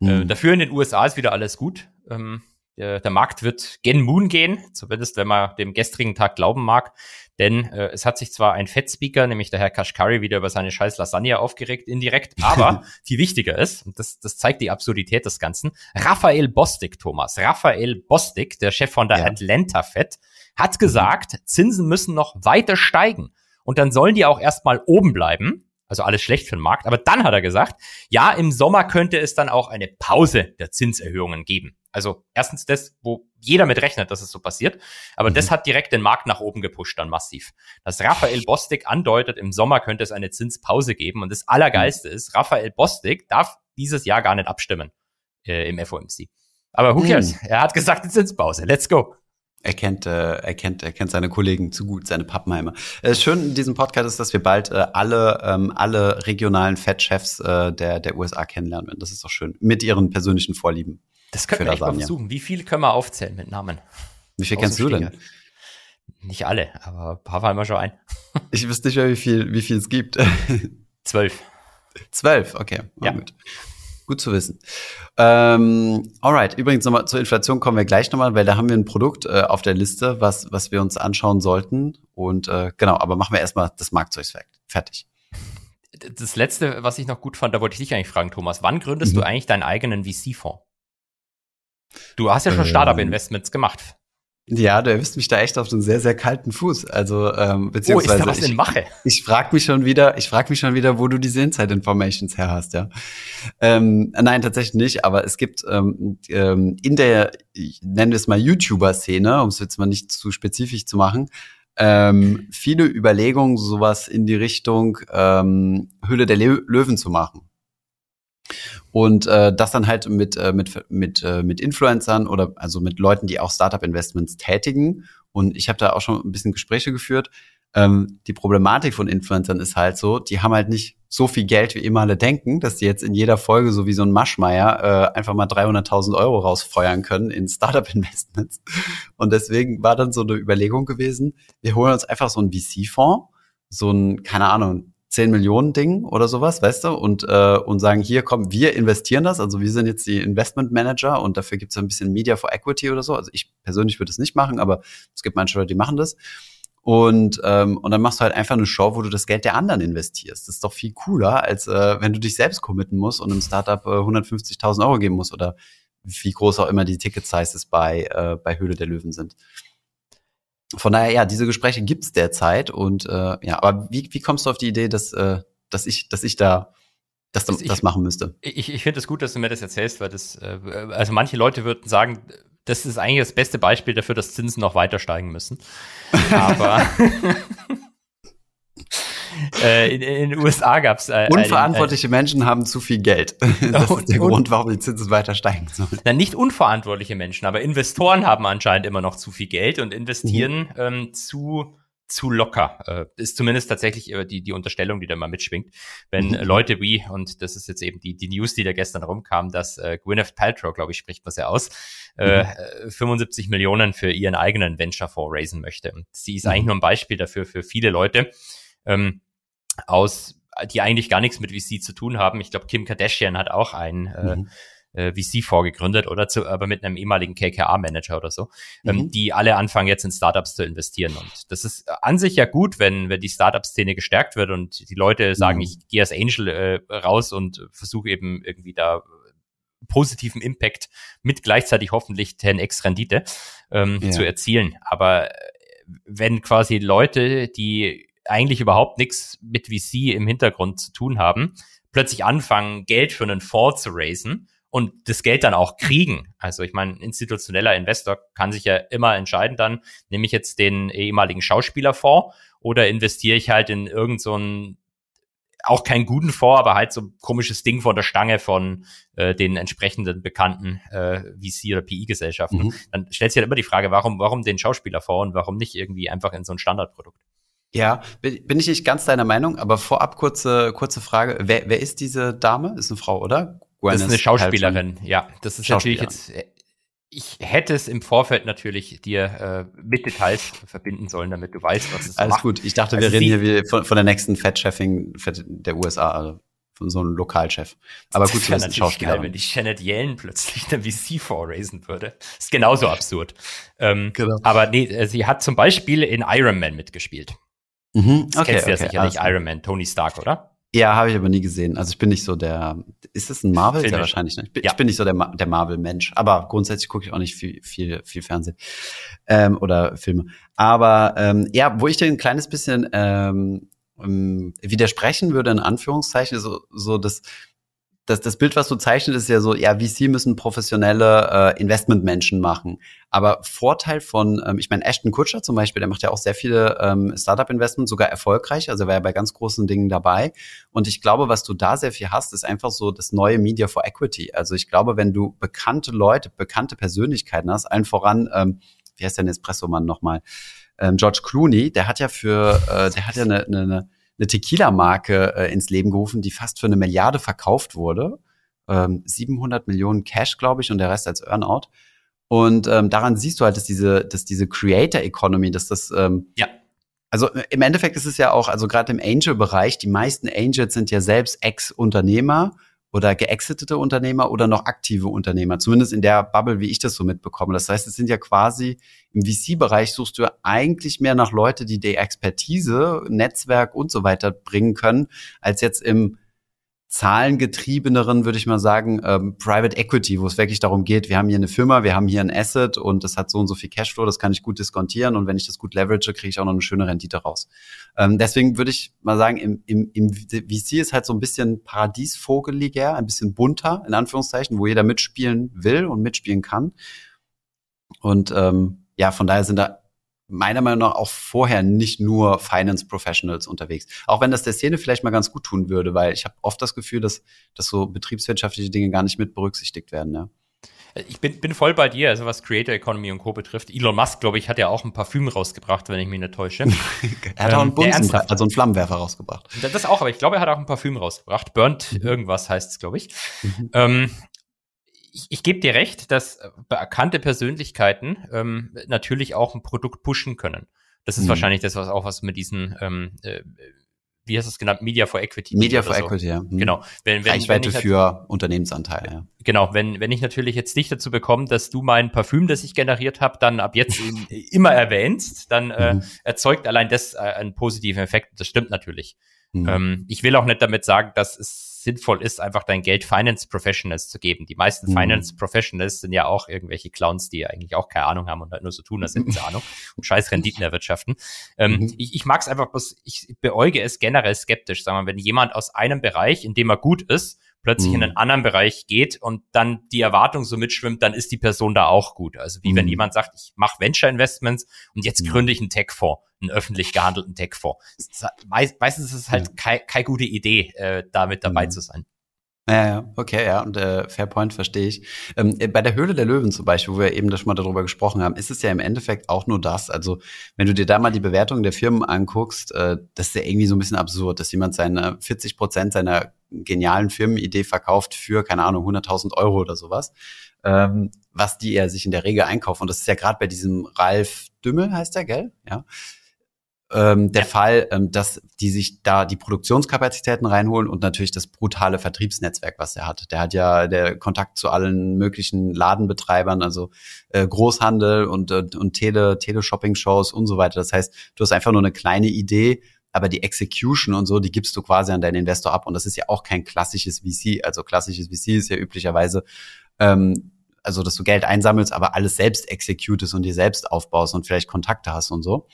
Mhm. Äh, dafür in den USA ist wieder alles gut. Ähm, der, der Markt wird gen Moon gehen, zumindest wenn man dem gestrigen Tag glauben mag. Denn äh, es hat sich zwar ein Fettspeaker, nämlich der Herr Kashkari, wieder über seine scheiß Lasagne aufgeregt, indirekt, aber viel wichtiger ist, und das, das zeigt die Absurdität des Ganzen, Raphael Bostic, Thomas, Raphael Bostic, der Chef von der ja. Atlanta Fed, hat gesagt, Zinsen müssen noch weiter steigen. Und dann sollen die auch erstmal oben bleiben. Also alles schlecht für den Markt. Aber dann hat er gesagt, ja, im Sommer könnte es dann auch eine Pause der Zinserhöhungen geben. Also erstens das, wo jeder mit rechnet, dass es so passiert. Aber mhm. das hat direkt den Markt nach oben gepusht dann massiv. Dass Raphael Bostic andeutet, im Sommer könnte es eine Zinspause geben. Und das Allergeilste mhm. ist, Raphael Bostic darf dieses Jahr gar nicht abstimmen äh, im FOMC. Aber who cares? Mhm. Er hat gesagt, Zinspause. Let's go. Er kennt, äh, er kennt, er kennt seine Kollegen zu gut, seine Pappenheimer. Äh, schön in diesem Podcast ist, dass wir bald äh, alle, ähm, alle regionalen Fettchefs äh, der, der USA kennenlernen werden. Das ist doch schön. Mit ihren persönlichen Vorlieben. Das können wir echt mal versuchen. Wie viele können wir aufzählen mit Namen? Wie viel kennst du denn? Nicht alle, aber ein paar fallen wir schon ein. ich wüsste nicht mehr, wie viel, wie viel es gibt. Zwölf. Zwölf, okay. Ja. Gut. Gut zu wissen. Ähm, alright, übrigens nochmal zur Inflation kommen wir gleich nochmal, weil da haben wir ein Produkt äh, auf der Liste, was, was wir uns anschauen sollten. Und äh, genau, aber machen wir erstmal das Marktzeug fertig. Das letzte, was ich noch gut fand, da wollte ich dich eigentlich fragen, Thomas, wann gründest mhm. du eigentlich deinen eigenen VC-Fonds? Du hast ja schon ähm, Startup-Investments gemacht. Ja, du erwisst mich da echt auf einen sehr, sehr kalten Fuß. Also ähm, beziehungsweise oh, ist da was ich, in Mache? Ich frage mich schon wieder, ich frage mich schon wieder, wo du diese Inside Informations her hast, ja. Ähm, nein, tatsächlich nicht. Aber es gibt ähm, ähm, in der, ich nenne es mal YouTuber-Szene, um es jetzt mal nicht zu spezifisch zu machen, ähm, viele Überlegungen, sowas in die Richtung ähm, Hülle der Löwen zu machen. Und äh, das dann halt mit, äh, mit, mit, äh, mit Influencern oder also mit Leuten, die auch Startup-Investments tätigen. Und ich habe da auch schon ein bisschen Gespräche geführt. Ähm, die Problematik von Influencern ist halt so, die haben halt nicht so viel Geld, wie immer alle denken, dass die jetzt in jeder Folge, so wie so ein Maschmeier, äh, einfach mal 300.000 Euro rausfeuern können in Startup-Investments. Und deswegen war dann so eine Überlegung gewesen, wir holen uns einfach so einen VC-Fonds, so ein, keine Ahnung, 10 Millionen Ding oder sowas, weißt du, und, äh, und sagen, hier komm, wir investieren das, also wir sind jetzt die Investment Manager und dafür gibt es ein bisschen Media for Equity oder so. Also ich persönlich würde es nicht machen, aber es gibt manche Leute, die machen das. Und, ähm, und dann machst du halt einfach eine Show, wo du das Geld der anderen investierst. Das ist doch viel cooler, als äh, wenn du dich selbst committen musst und einem Startup äh, 150.000 Euro geben musst oder wie groß auch immer die Ticket-Sizes bei, äh, bei Höhle der Löwen sind von daher, ja, diese Gespräche gibt's derzeit und äh, ja, aber wie, wie kommst du auf die Idee, dass, äh, dass ich, dass ich da das, das, das machen müsste? Ich, ich finde es gut, dass du mir das erzählst, weil das, äh, also manche Leute würden sagen, das ist eigentlich das beste Beispiel dafür, dass Zinsen noch weiter steigen müssen. Aber äh, in, in, den USA gab es. Äh, Unverantwortliche ein, Menschen haben zu viel Geld. das ist der Grund, warum die Zinsen weiter steigen sollen. Na, nicht unverantwortliche Menschen, aber Investoren haben anscheinend immer noch zu viel Geld und investieren mhm. ähm, zu zu locker. Äh, ist zumindest tatsächlich äh, die, die Unterstellung, die da mal mitschwingt. Wenn mhm. Leute wie, und das ist jetzt eben die, die News, die da gestern rumkam, dass äh, Gwyneth Paltrow, glaube ich, spricht was ja aus, äh, mhm. 75 Millionen für ihren eigenen Venture-Fonds raisen möchte. Und sie ist mhm. eigentlich nur ein Beispiel dafür für viele Leute, ähm, aus, die eigentlich gar nichts mit VC zu tun haben. Ich glaube, Kim Kardashian hat auch ein äh, mhm. äh, VC vorgegründet oder zu, aber mit einem ehemaligen KKA-Manager oder so, ähm, mhm. die alle anfangen jetzt in Startups zu investieren. Und das ist an sich ja gut, wenn, wenn die Startup-Szene gestärkt wird und die Leute sagen, mhm. ich gehe als Angel äh, raus und versuche eben irgendwie da positiven Impact mit gleichzeitig hoffentlich 10x Rendite ähm, ja. zu erzielen. Aber wenn quasi Leute, die eigentlich überhaupt nichts mit VC im Hintergrund zu tun haben, plötzlich anfangen, Geld für einen Fonds zu raisen und das Geld dann auch kriegen. Also ich meine, institutioneller Investor kann sich ja immer entscheiden dann, nehme ich jetzt den ehemaligen Schauspielerfonds oder investiere ich halt in irgendeinen so auch keinen guten Fonds, aber halt so ein komisches Ding von der Stange von äh, den entsprechenden bekannten äh, VC oder PI-Gesellschaften. Mhm. Dann stellt sich halt immer die Frage, warum, warum den Schauspielerfonds und warum nicht irgendwie einfach in so ein Standardprodukt? Ja, bin ich nicht ganz deiner Meinung, aber vorab kurze, kurze Frage. Wer, wer ist diese Dame? Ist eine Frau, oder? Gwyneth das ist eine Schauspielerin, ja. Das ist natürlich jetzt, äh, ich hätte es im Vorfeld natürlich dir äh, mit Details verbinden sollen, damit du weißt, was es Alles macht. gut. Ich dachte, also wir reden hier von, von der nächsten Fed-Chefing der USA, also von so einem Lokalchef. Aber gut, das wäre natürlich geil, wenn die Janet Yellen plötzlich eine VC raisen würde. Ist genauso absurd. Ähm, genau. Aber nee, äh, sie hat zum Beispiel in Iron Man mitgespielt. Mhm, das okay, kennst du ja okay, sicherlich, Iron Man, Tony Stark, oder? Ja, habe ich aber nie gesehen. Also ich bin nicht so der. Ist es ein Marvel? Ja, wahrscheinlich nicht. Ich bin, ja. ich bin nicht so der, der Marvel-Mensch. Aber grundsätzlich gucke ich auch nicht viel, viel, viel Fernsehen ähm, oder Filme. Aber ähm, ja, wo ich dir ein kleines bisschen ähm, ähm widersprechen würde, in Anführungszeichen, so, so das das, das Bild, was du zeichnest, ist ja so, ja, VC müssen professionelle äh, Investmentmenschen machen. Aber Vorteil von, ähm, ich meine, Ashton Kutscher zum Beispiel, der macht ja auch sehr viele ähm, Startup-Investments, sogar erfolgreich, also war ja bei ganz großen Dingen dabei. Und ich glaube, was du da sehr viel hast, ist einfach so das neue Media for Equity. Also ich glaube, wenn du bekannte Leute, bekannte Persönlichkeiten hast, allen voran, ähm, wie heißt der Espresso-Mann nochmal? Ähm, George Clooney, der hat ja für, äh, der hat ja eine, eine, eine eine Tequila-Marke äh, ins Leben gerufen, die fast für eine Milliarde verkauft wurde. Ähm, 700 Millionen Cash, glaube ich, und der Rest als Earnout. Und ähm, daran siehst du halt, dass diese, dass diese Creator Economy, dass das ähm, ja. Also im Endeffekt ist es ja auch, also gerade im Angel-Bereich, die meisten Angels sind ja selbst Ex-Unternehmer oder geexitete Unternehmer oder noch aktive Unternehmer, zumindest in der Bubble, wie ich das so mitbekomme. Das heißt, es sind ja quasi im VC-Bereich suchst du eigentlich mehr nach Leute, die die Expertise, Netzwerk und so weiter bringen können, als jetzt im zahlengetriebeneren, würde ich mal sagen, ähm, Private Equity, wo es wirklich darum geht, wir haben hier eine Firma, wir haben hier ein Asset und das hat so und so viel Cashflow, das kann ich gut diskontieren und wenn ich das gut leverage, kriege ich auch noch eine schöne Rendite raus. Ähm, deswegen würde ich mal sagen, im, im, im VC ist halt so ein bisschen paradiesvogeliger, ein bisschen bunter, in Anführungszeichen, wo jeder mitspielen will und mitspielen kann. Und ähm, ja, von daher sind da meiner Meinung nach auch vorher nicht nur Finance Professionals unterwegs. Auch wenn das der Szene vielleicht mal ganz gut tun würde, weil ich habe oft das Gefühl, dass, dass so betriebswirtschaftliche Dinge gar nicht mit berücksichtigt werden. Ja. Ich bin, bin voll bei dir, also was Creator Economy und Co. betrifft. Elon Musk, glaube ich, hat ja auch ein Parfüm rausgebracht, wenn ich mich nicht täusche. er hat auch einen ähm, Bunsen, also einen Flammenwerfer rausgebracht. Das auch, aber ich glaube, er hat auch ein Parfüm rausgebracht. Burnt mhm. irgendwas heißt es, glaube ich. Mhm. Ähm, ich, ich gebe dir recht, dass äh, bekannte Persönlichkeiten ähm, natürlich auch ein Produkt pushen können. Das ist mhm. wahrscheinlich das, was auch was mit diesen, ähm, äh, wie hast du es genannt, Media for Equity. Media for so. Equity, ja. Mhm. Genau. Wenn, wenn, Reichweite wenn für Unternehmensanteile, ja. Genau, wenn, wenn ich natürlich jetzt dich dazu bekomme, dass du mein Parfüm, das ich generiert habe, dann ab jetzt immer erwähnst, dann äh, mhm. erzeugt allein das äh, einen positiven Effekt. Das stimmt natürlich. Mhm. Ähm, ich will auch nicht damit sagen, dass es sinnvoll ist, einfach dein Geld Finance Professionals zu geben. Die meisten mhm. Finance Professionals sind ja auch irgendwelche Clowns, die eigentlich auch keine Ahnung haben und halt nur so tun, als hätten sie Ahnung und scheiß Renditen erwirtschaften. Ähm, mhm. Ich, ich mag es einfach bloß, ich beäuge es generell skeptisch, sagen wir, wenn jemand aus einem Bereich, in dem er gut ist, plötzlich mhm. in einen anderen Bereich geht und dann die Erwartung so mitschwimmt, dann ist die Person da auch gut. Also wie mhm. wenn jemand sagt, ich mache Venture Investments und jetzt mhm. gründe ich einen Tech-Fonds, einen öffentlich gehandelten Tech-Fonds. Meistens ist es halt keine kei gute Idee, äh, da mit dabei mhm. zu sein. Ja, ja, okay, ja, und äh, Fairpoint verstehe ich. Ähm, äh, bei der Höhle der Löwen zum Beispiel, wo wir eben das schon mal darüber gesprochen haben, ist es ja im Endeffekt auch nur das. Also, wenn du dir da mal die Bewertung der Firmen anguckst, äh, das ist ja irgendwie so ein bisschen absurd, dass jemand seine 40 Prozent seiner genialen Firmenidee verkauft für, keine Ahnung, 100.000 Euro oder sowas, ähm, was die ja sich in der Regel einkaufen. Und das ist ja gerade bei diesem Ralf Dümmel, heißt der, gell? Ja ähm, der ja. Fall, ähm, dass die sich da die Produktionskapazitäten reinholen und natürlich das brutale Vertriebsnetzwerk, was er hat. Der hat ja der Kontakt zu allen möglichen Ladenbetreibern, also äh, Großhandel und, äh, und Tele, Teleshopping-Shows und so weiter. Das heißt, du hast einfach nur eine kleine Idee, aber die Execution und so, die gibst du quasi an deinen Investor ab. Und das ist ja auch kein klassisches VC. Also klassisches VC ist ja üblicherweise ähm, also dass du Geld einsammelst, aber alles selbst executest und dir selbst aufbaust und vielleicht Kontakte hast und so.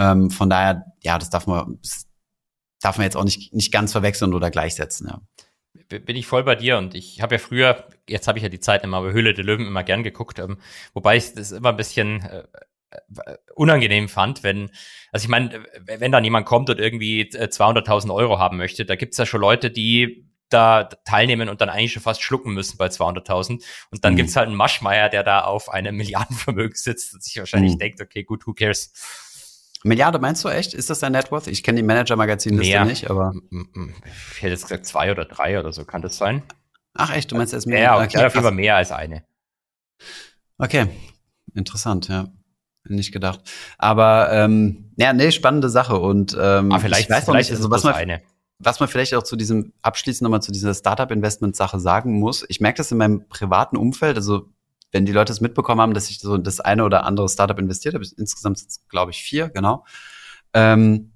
Ähm, von daher, ja, das darf man, das darf man jetzt auch nicht, nicht ganz verwechseln oder gleichsetzen. Ja. Bin ich voll bei dir und ich habe ja früher, jetzt habe ich ja die Zeit immer bei Höhle der Löwen immer gern geguckt, ähm, wobei ich das immer ein bisschen äh, äh unangenehm fand, wenn, also ich meine, wenn dann jemand kommt und irgendwie 200.000 äh, Euro haben möchte, da gibt's ja schon Leute, die da teilnehmen und dann eigentlich schon fast schlucken müssen bei 200.000. Und dann mhm. gibt's halt einen Maschmeier, der da auf einem Milliardenvermögen sitzt und sich wahrscheinlich mhm. denkt, okay, gut, who cares? Milliarde meinst du echt? Ist das dein Networth? Ich kenne die Manager-Magazin-Liste nicht, aber. Ich hätte jetzt gesagt zwei oder drei oder so, kann das sein? Ach echt, du meinst erst mehr? Ja, okay, okay, auf jeden Fall mehr als eine. Okay, interessant, ja. Nicht gedacht. Aber ähm, ja, nee, spannende Sache. Und ähm, ah, vielleicht, ich weiß vielleicht nicht, also, was man, eine. was man vielleicht auch zu diesem abschließend nochmal zu dieser Startup-Investment-Sache sagen muss. Ich merke das in meinem privaten Umfeld, also wenn die Leute es mitbekommen haben, dass ich so das eine oder andere Startup investiert habe, insgesamt glaube ich vier, genau, ähm,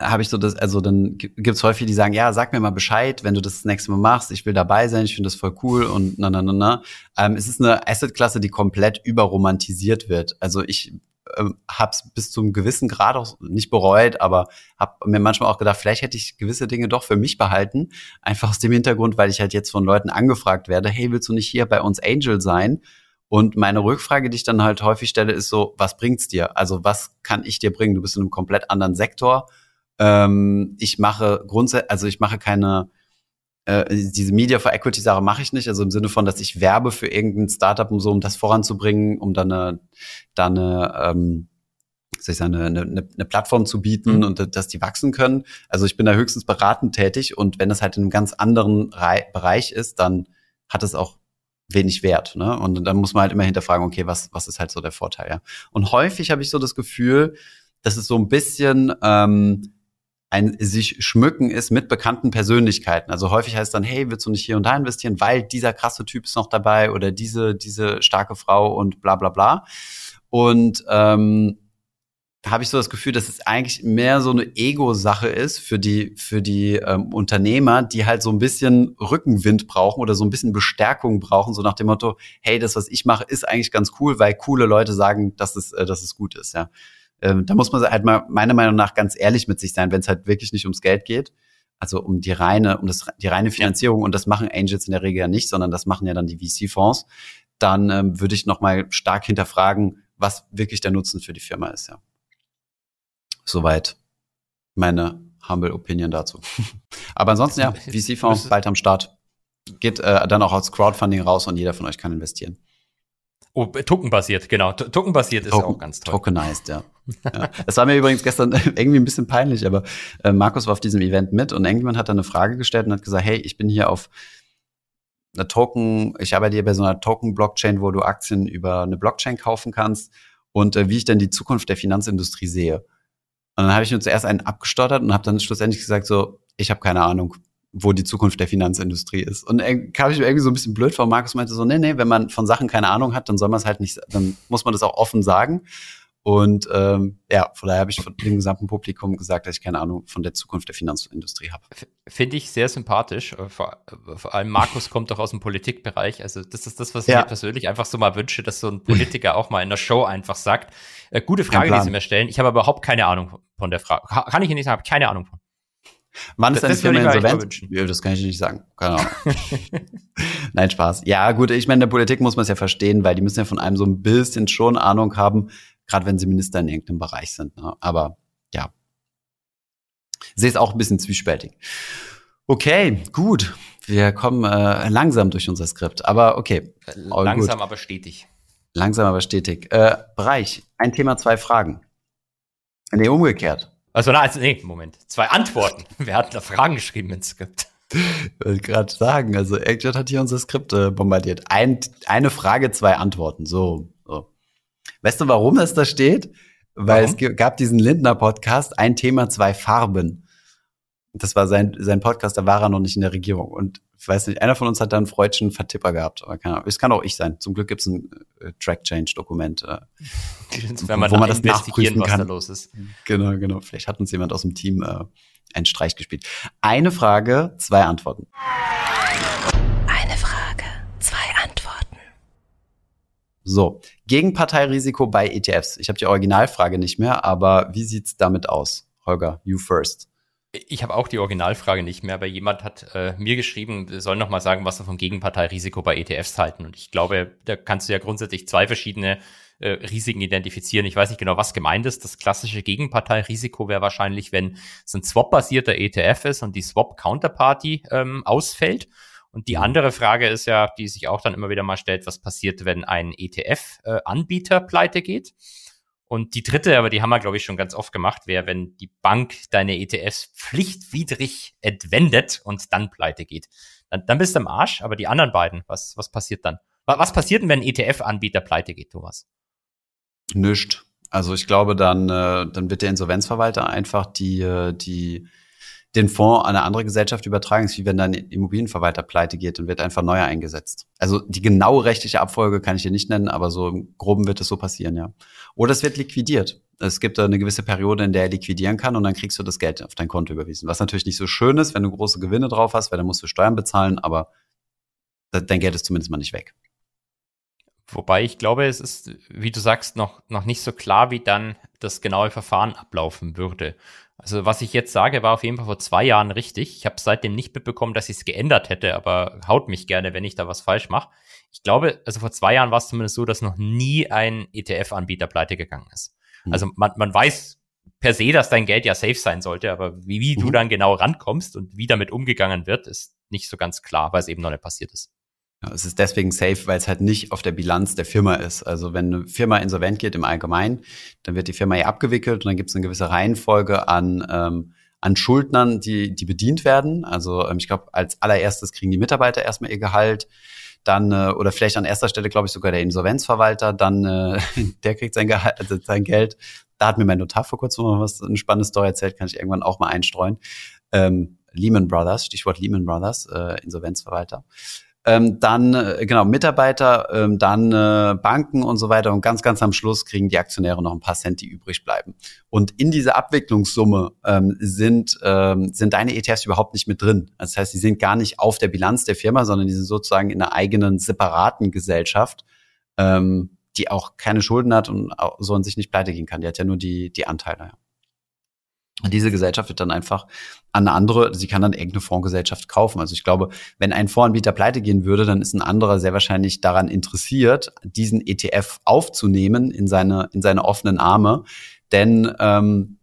habe ich so das, also dann gibt es häufig, die sagen, ja, sag mir mal Bescheid, wenn du das, das nächste Mal machst, ich will dabei sein, ich finde das voll cool und na, na, na, na. Ähm, es ist eine Assetklasse, die komplett überromantisiert wird. Also ich ähm, habe es bis zum gewissen Grad auch nicht bereut, aber habe mir manchmal auch gedacht, vielleicht hätte ich gewisse Dinge doch für mich behalten. Einfach aus dem Hintergrund, weil ich halt jetzt von Leuten angefragt werde, hey, willst du nicht hier bei uns Angel sein? Und meine Rückfrage, die ich dann halt häufig stelle, ist so, was bringt's dir? Also was kann ich dir bringen? Du bist in einem komplett anderen Sektor. Ähm, ich mache grundsätzlich, also ich mache keine äh, diese Media for Equity Sache mache ich nicht, also im Sinne von, dass ich werbe für irgendein Startup, um so, um das voranzubringen, um dann eine, dann eine, ähm, soll ich sagen, eine, eine, eine Plattform zu bieten mhm. und dass die wachsen können. Also ich bin da höchstens beratend tätig und wenn es halt in einem ganz anderen Re Bereich ist, dann hat es auch wenig Wert. Ne? Und dann muss man halt immer hinterfragen, okay, was, was ist halt so der Vorteil, ja. Und häufig habe ich so das Gefühl, dass es so ein bisschen ähm, ein sich schmücken ist mit bekannten Persönlichkeiten. Also häufig heißt dann, hey, willst du nicht hier und da investieren, weil dieser krasse Typ ist noch dabei oder diese, diese starke Frau und bla bla bla. Und ähm, habe ich so das Gefühl, dass es eigentlich mehr so eine Ego-Sache ist für die, für die ähm, Unternehmer, die halt so ein bisschen Rückenwind brauchen oder so ein bisschen Bestärkung brauchen, so nach dem Motto, hey, das, was ich mache, ist eigentlich ganz cool, weil coole Leute sagen, dass es, äh, dass es gut ist, ja. Ähm, da muss man halt mal meiner Meinung nach ganz ehrlich mit sich sein, wenn es halt wirklich nicht ums Geld geht. Also um die reine, um das, die reine Finanzierung, ja. und das machen Angels in der Regel ja nicht, sondern das machen ja dann die VC-Fonds, dann ähm, würde ich nochmal stark hinterfragen, was wirklich der Nutzen für die Firma ist, ja. Soweit meine humble Opinion dazu. Aber ansonsten ja, VC-Fonds bald am Start. Geht äh, dann auch als Crowdfunding raus und jeder von euch kann investieren. Oh, Token-basiert, genau. Token-basiert ist auch ganz toll. Tokenized, ja. ja. Es war mir übrigens gestern irgendwie ein bisschen peinlich, aber äh, Markus war auf diesem Event mit und irgendjemand hat dann eine Frage gestellt und hat gesagt, hey, ich bin hier auf einer Token, ich arbeite hier bei so einer Token-Blockchain, wo du Aktien über eine Blockchain kaufen kannst und äh, wie ich denn die Zukunft der Finanzindustrie sehe. Und dann habe ich mir zuerst einen abgestottert und habe dann schlussendlich gesagt so, ich habe keine Ahnung, wo die Zukunft der Finanzindustrie ist. Und kam ich mir irgendwie so ein bisschen blöd vor. Markus meinte so, nee, nee, wenn man von Sachen keine Ahnung hat, dann soll man es halt nicht, dann muss man das auch offen sagen. Und ähm, ja, von daher habe ich von dem gesamten Publikum gesagt, dass ich keine Ahnung von der Zukunft der Finanzindustrie habe. Finde ich sehr sympathisch. Äh, vor, vor, allem Markus kommt doch aus dem Politikbereich. Also das ist das, was ich ja. mir persönlich einfach so mal wünsche, dass so ein Politiker auch mal in der Show einfach sagt, äh, gute Frage, die Sie mir stellen. Ich habe aber überhaupt keine Ahnung von der Frage. Kann ich Ihnen nicht sagen, habe keine Ahnung von. Wann ist deine Firma insolvent? Ja, das kann ich nicht sagen. Keine Ahnung. Nein, Spaß. Ja, gut, ich meine, in der Politik muss man es ja verstehen, weil die müssen ja von einem so ein bisschen schon Ahnung haben, gerade wenn sie Minister in irgendeinem Bereich sind. Ne? Aber ja, sehe es auch ein bisschen zwiespältig. Okay, gut. Wir kommen äh, langsam durch unser Skript, aber okay. Langsam, gut. aber stetig. Langsam, aber stetig. Äh, Bereich, ein Thema, zwei Fragen. Nee, umgekehrt. Also, na, also, nee, Moment. Zwei Antworten. Wer hat da Fragen geschrieben ins Skript? Ich wollte gerade sagen, also Eggjet hat hier unser Skript äh, bombardiert. Ein, eine Frage, zwei Antworten. So, so. Weißt du, warum es da steht? Weil warum? es gab diesen Lindner-Podcast, ein Thema, zwei Farben. Das war sein, sein Podcast, da war er noch nicht in der Regierung. Und ich weiß nicht, einer von uns hat da einen freudschen Vertipper gehabt. Aber keine Ahnung. Es kann auch ich sein. Zum Glück gibt es ein äh, Track-Change-Dokument, äh, Wenn man wo man das nachprüfen kann. Was da los ist. Genau, genau. Vielleicht hat uns jemand aus dem Team äh, einen Streich gespielt. Eine Frage, zwei Antworten. Eine Frage, zwei Antworten. So, Gegenparteirisiko bei ETFs. Ich habe die Originalfrage nicht mehr, aber wie sieht's damit aus? Holger, you first. Ich habe auch die Originalfrage nicht mehr, aber jemand hat äh, mir geschrieben, soll noch mal sagen, was er vom Gegenparteirisiko bei ETFs halten. Und ich glaube, da kannst du ja grundsätzlich zwei verschiedene äh, Risiken identifizieren. Ich weiß nicht genau, was gemeint ist. Das klassische Gegenparteirisiko wäre wahrscheinlich, wenn es ein Swap-basierter ETF ist und die Swap-Counterparty ähm, ausfällt. Und die mhm. andere Frage ist ja, die sich auch dann immer wieder mal stellt, was passiert, wenn ein ETF-Anbieter äh, pleite geht? Und die dritte, aber die haben wir, glaube ich, schon ganz oft gemacht, wäre, wenn die Bank deine ETFs pflichtwidrig entwendet und dann pleite geht. Dann, dann bist du am Arsch, aber die anderen beiden, was, was passiert dann? Was passiert denn, wenn ein ETF-Anbieter pleite geht, Thomas? Nischt. Also ich glaube, dann, äh, dann wird der Insolvenzverwalter einfach die, äh, die den Fonds an eine andere Gesellschaft übertragen. ist wie wenn dann Immobilienverwalter pleite geht und wird einfach neuer eingesetzt. Also die genaue rechtliche Abfolge kann ich hier nicht nennen, aber so im Groben wird es so passieren, ja. Oder es wird liquidiert. Es gibt eine gewisse Periode, in der er liquidieren kann und dann kriegst du das Geld auf dein Konto überwiesen. Was natürlich nicht so schön ist, wenn du große Gewinne drauf hast, weil dann musst du Steuern bezahlen, aber dein Geld ist zumindest mal nicht weg. Wobei ich glaube, es ist, wie du sagst, noch, noch nicht so klar, wie dann das genaue Verfahren ablaufen würde. Also was ich jetzt sage, war auf jeden Fall vor zwei Jahren richtig. Ich habe seitdem nicht mitbekommen, dass ich es geändert hätte, aber haut mich gerne, wenn ich da was falsch mache. Ich glaube, also vor zwei Jahren war es zumindest so, dass noch nie ein ETF-Anbieter pleite gegangen ist. Mhm. Also man, man weiß per se, dass dein Geld ja safe sein sollte, aber wie, wie mhm. du dann genau rankommst und wie damit umgegangen wird, ist nicht so ganz klar, weil es eben noch nicht passiert ist. Ja, es ist deswegen safe, weil es halt nicht auf der Bilanz der Firma ist. Also wenn eine Firma insolvent geht im Allgemeinen, dann wird die Firma ja abgewickelt und dann gibt es eine gewisse Reihenfolge an, ähm, an Schuldnern, die, die bedient werden. Also ähm, ich glaube, als allererstes kriegen die Mitarbeiter erstmal ihr Gehalt, dann, äh, oder vielleicht an erster Stelle, glaube ich, sogar der Insolvenzverwalter, dann äh, der kriegt sein Gehalt, also sein Geld. Da hat mir mein Notar vor kurzem noch was eine spannende Story erzählt, kann ich irgendwann auch mal einstreuen. Ähm, Lehman Brothers, Stichwort Lehman Brothers, äh, Insolvenzverwalter. Ähm, dann äh, genau Mitarbeiter, ähm, dann äh, Banken und so weiter und ganz ganz am Schluss kriegen die Aktionäre noch ein paar Cent, die übrig bleiben. Und in dieser Abwicklungssumme ähm, sind ähm, sind deine ETFs überhaupt nicht mit drin. Das heißt, die sind gar nicht auf der Bilanz der Firma, sondern die sind sozusagen in einer eigenen separaten Gesellschaft, ähm, die auch keine Schulden hat und so an sich nicht pleite gehen kann. Die hat ja nur die die Anteile. Ja. Und diese Gesellschaft wird dann einfach an eine andere, sie kann dann irgendeine Fondsgesellschaft kaufen. Also ich glaube, wenn ein Fondsanbieter pleite gehen würde, dann ist ein anderer sehr wahrscheinlich daran interessiert, diesen ETF aufzunehmen in seine, in seine offenen Arme. Denn ähm,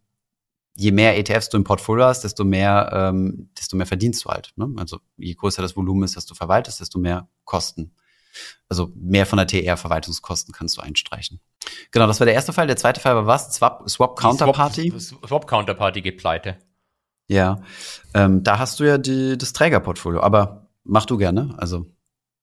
je mehr ETFs du im Portfolio hast, desto mehr, ähm, desto mehr verdienst du halt. Ne? Also je größer das Volumen ist, das du verwaltest, desto mehr Kosten. Also mehr von der TR-Verwaltungskosten kannst du einstreichen. Genau, das war der erste Fall. Der zweite Fall war was? Swap, Swap Counterparty? Swap, Swap Counterparty geht pleite. Ja, ähm, da hast du ja die, das Trägerportfolio, aber mach du gerne, also.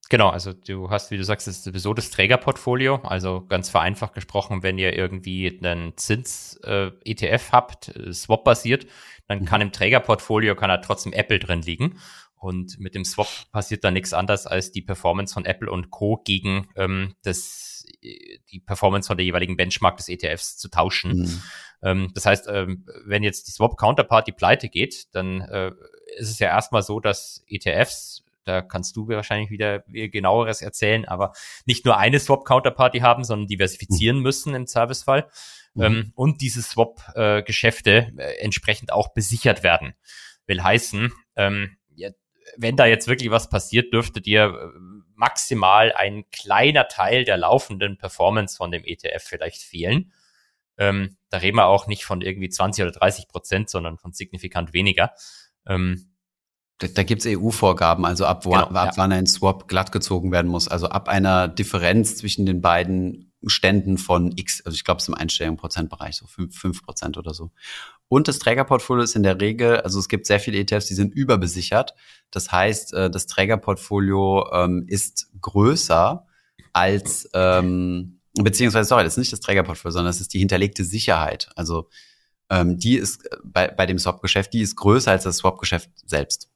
Genau, also du hast, wie du sagst, das ist sowieso das Trägerportfolio. Also ganz vereinfacht gesprochen, wenn ihr irgendwie einen Zins-ETF äh, habt, äh, Swap-basiert, dann kann im Trägerportfolio kann da trotzdem Apple drin liegen. Und mit dem Swap passiert da nichts anderes als die Performance von Apple und Co. gegen ähm, das, die Performance von der jeweiligen Benchmark des ETFs zu tauschen. Mhm. Ähm, das heißt, ähm, wenn jetzt die Swap Counterparty pleite geht, dann äh, ist es ja erstmal so, dass ETFs da kannst du wahrscheinlich wieder genaueres erzählen, aber nicht nur eine Swap-Counterparty haben, sondern diversifizieren mhm. müssen im Servicefall mhm. ähm, und diese Swap-Geschäfte äh, äh, entsprechend auch besichert werden. Will heißen, ähm, wenn da jetzt wirklich was passiert, dürfte dir äh, maximal ein kleiner Teil der laufenden Performance von dem ETF vielleicht fehlen. Ähm, da reden wir auch nicht von irgendwie 20 oder 30 Prozent, sondern von signifikant weniger. Ähm, da, da gibt es EU-Vorgaben, also ab, wo, genau, ab ja. wann ein Swap glattgezogen werden muss. Also ab einer Differenz zwischen den beiden Ständen von X, also ich glaube, es ist im einstelligen Prozentbereich, so fünf Prozent oder so. Und das Trägerportfolio ist in der Regel, also es gibt sehr viele ETFs, die sind überbesichert. Das heißt, äh, das Trägerportfolio ähm, ist größer als, ähm, beziehungsweise, sorry, das ist nicht das Trägerportfolio, sondern das ist die hinterlegte Sicherheit. Also ähm, die ist äh, bei, bei dem Swap-Geschäft, die ist größer als das Swap-Geschäft selbst.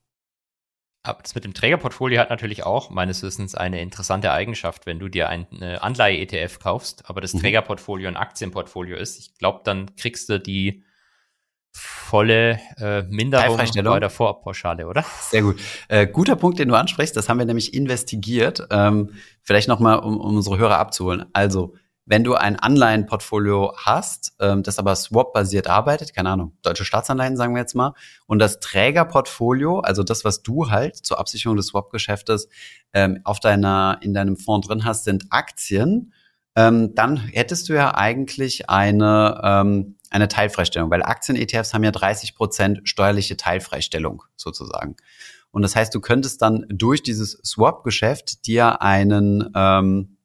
Aber das mit dem Trägerportfolio hat natürlich auch meines Wissens eine interessante Eigenschaft, wenn du dir eine Anleihe-ETF kaufst, aber das mhm. Trägerportfolio ein Aktienportfolio ist. Ich glaube, dann kriegst du die volle äh, Minderung bei der Vorabpauschale, oder? Sehr gut. Äh, guter Punkt, den du ansprichst. Das haben wir nämlich investigiert. Ähm, vielleicht nochmal, um, um unsere Hörer abzuholen. Also wenn du ein Anleihenportfolio hast, ähm, das aber swap-basiert arbeitet, keine Ahnung, deutsche Staatsanleihen sagen wir jetzt mal, und das Trägerportfolio, also das, was du halt zur Absicherung des Swap-Geschäftes ähm, auf deiner, in deinem Fonds drin hast, sind Aktien, ähm, dann hättest du ja eigentlich eine, ähm, eine Teilfreistellung, weil Aktien-ETFs haben ja 30 Prozent steuerliche Teilfreistellung sozusagen. Und das heißt, du könntest dann durch dieses Swap-Geschäft dir einen, ähm,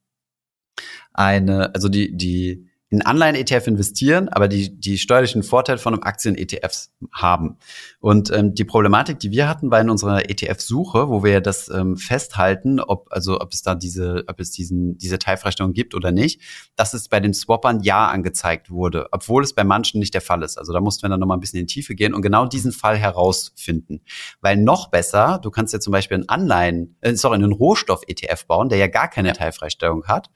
eine, also die, die in Anleihen-ETF investieren, aber die, die steuerlichen Vorteile von einem Aktien-ETFs haben. Und ähm, die Problematik, die wir hatten, war in unserer ETF-Suche, wo wir ja das ähm, festhalten, ob, also ob es da diese, ob es diesen, diese Teilfreistellung gibt oder nicht, dass es bei den Swappern ja angezeigt wurde, obwohl es bei manchen nicht der Fall ist. Also da mussten wir dann nochmal ein bisschen in die Tiefe gehen und genau diesen Fall herausfinden. Weil noch besser, du kannst ja zum Beispiel einen Anleihen, äh, sorry, einen Rohstoff-ETF bauen, der ja gar keine Teilfreistellung hat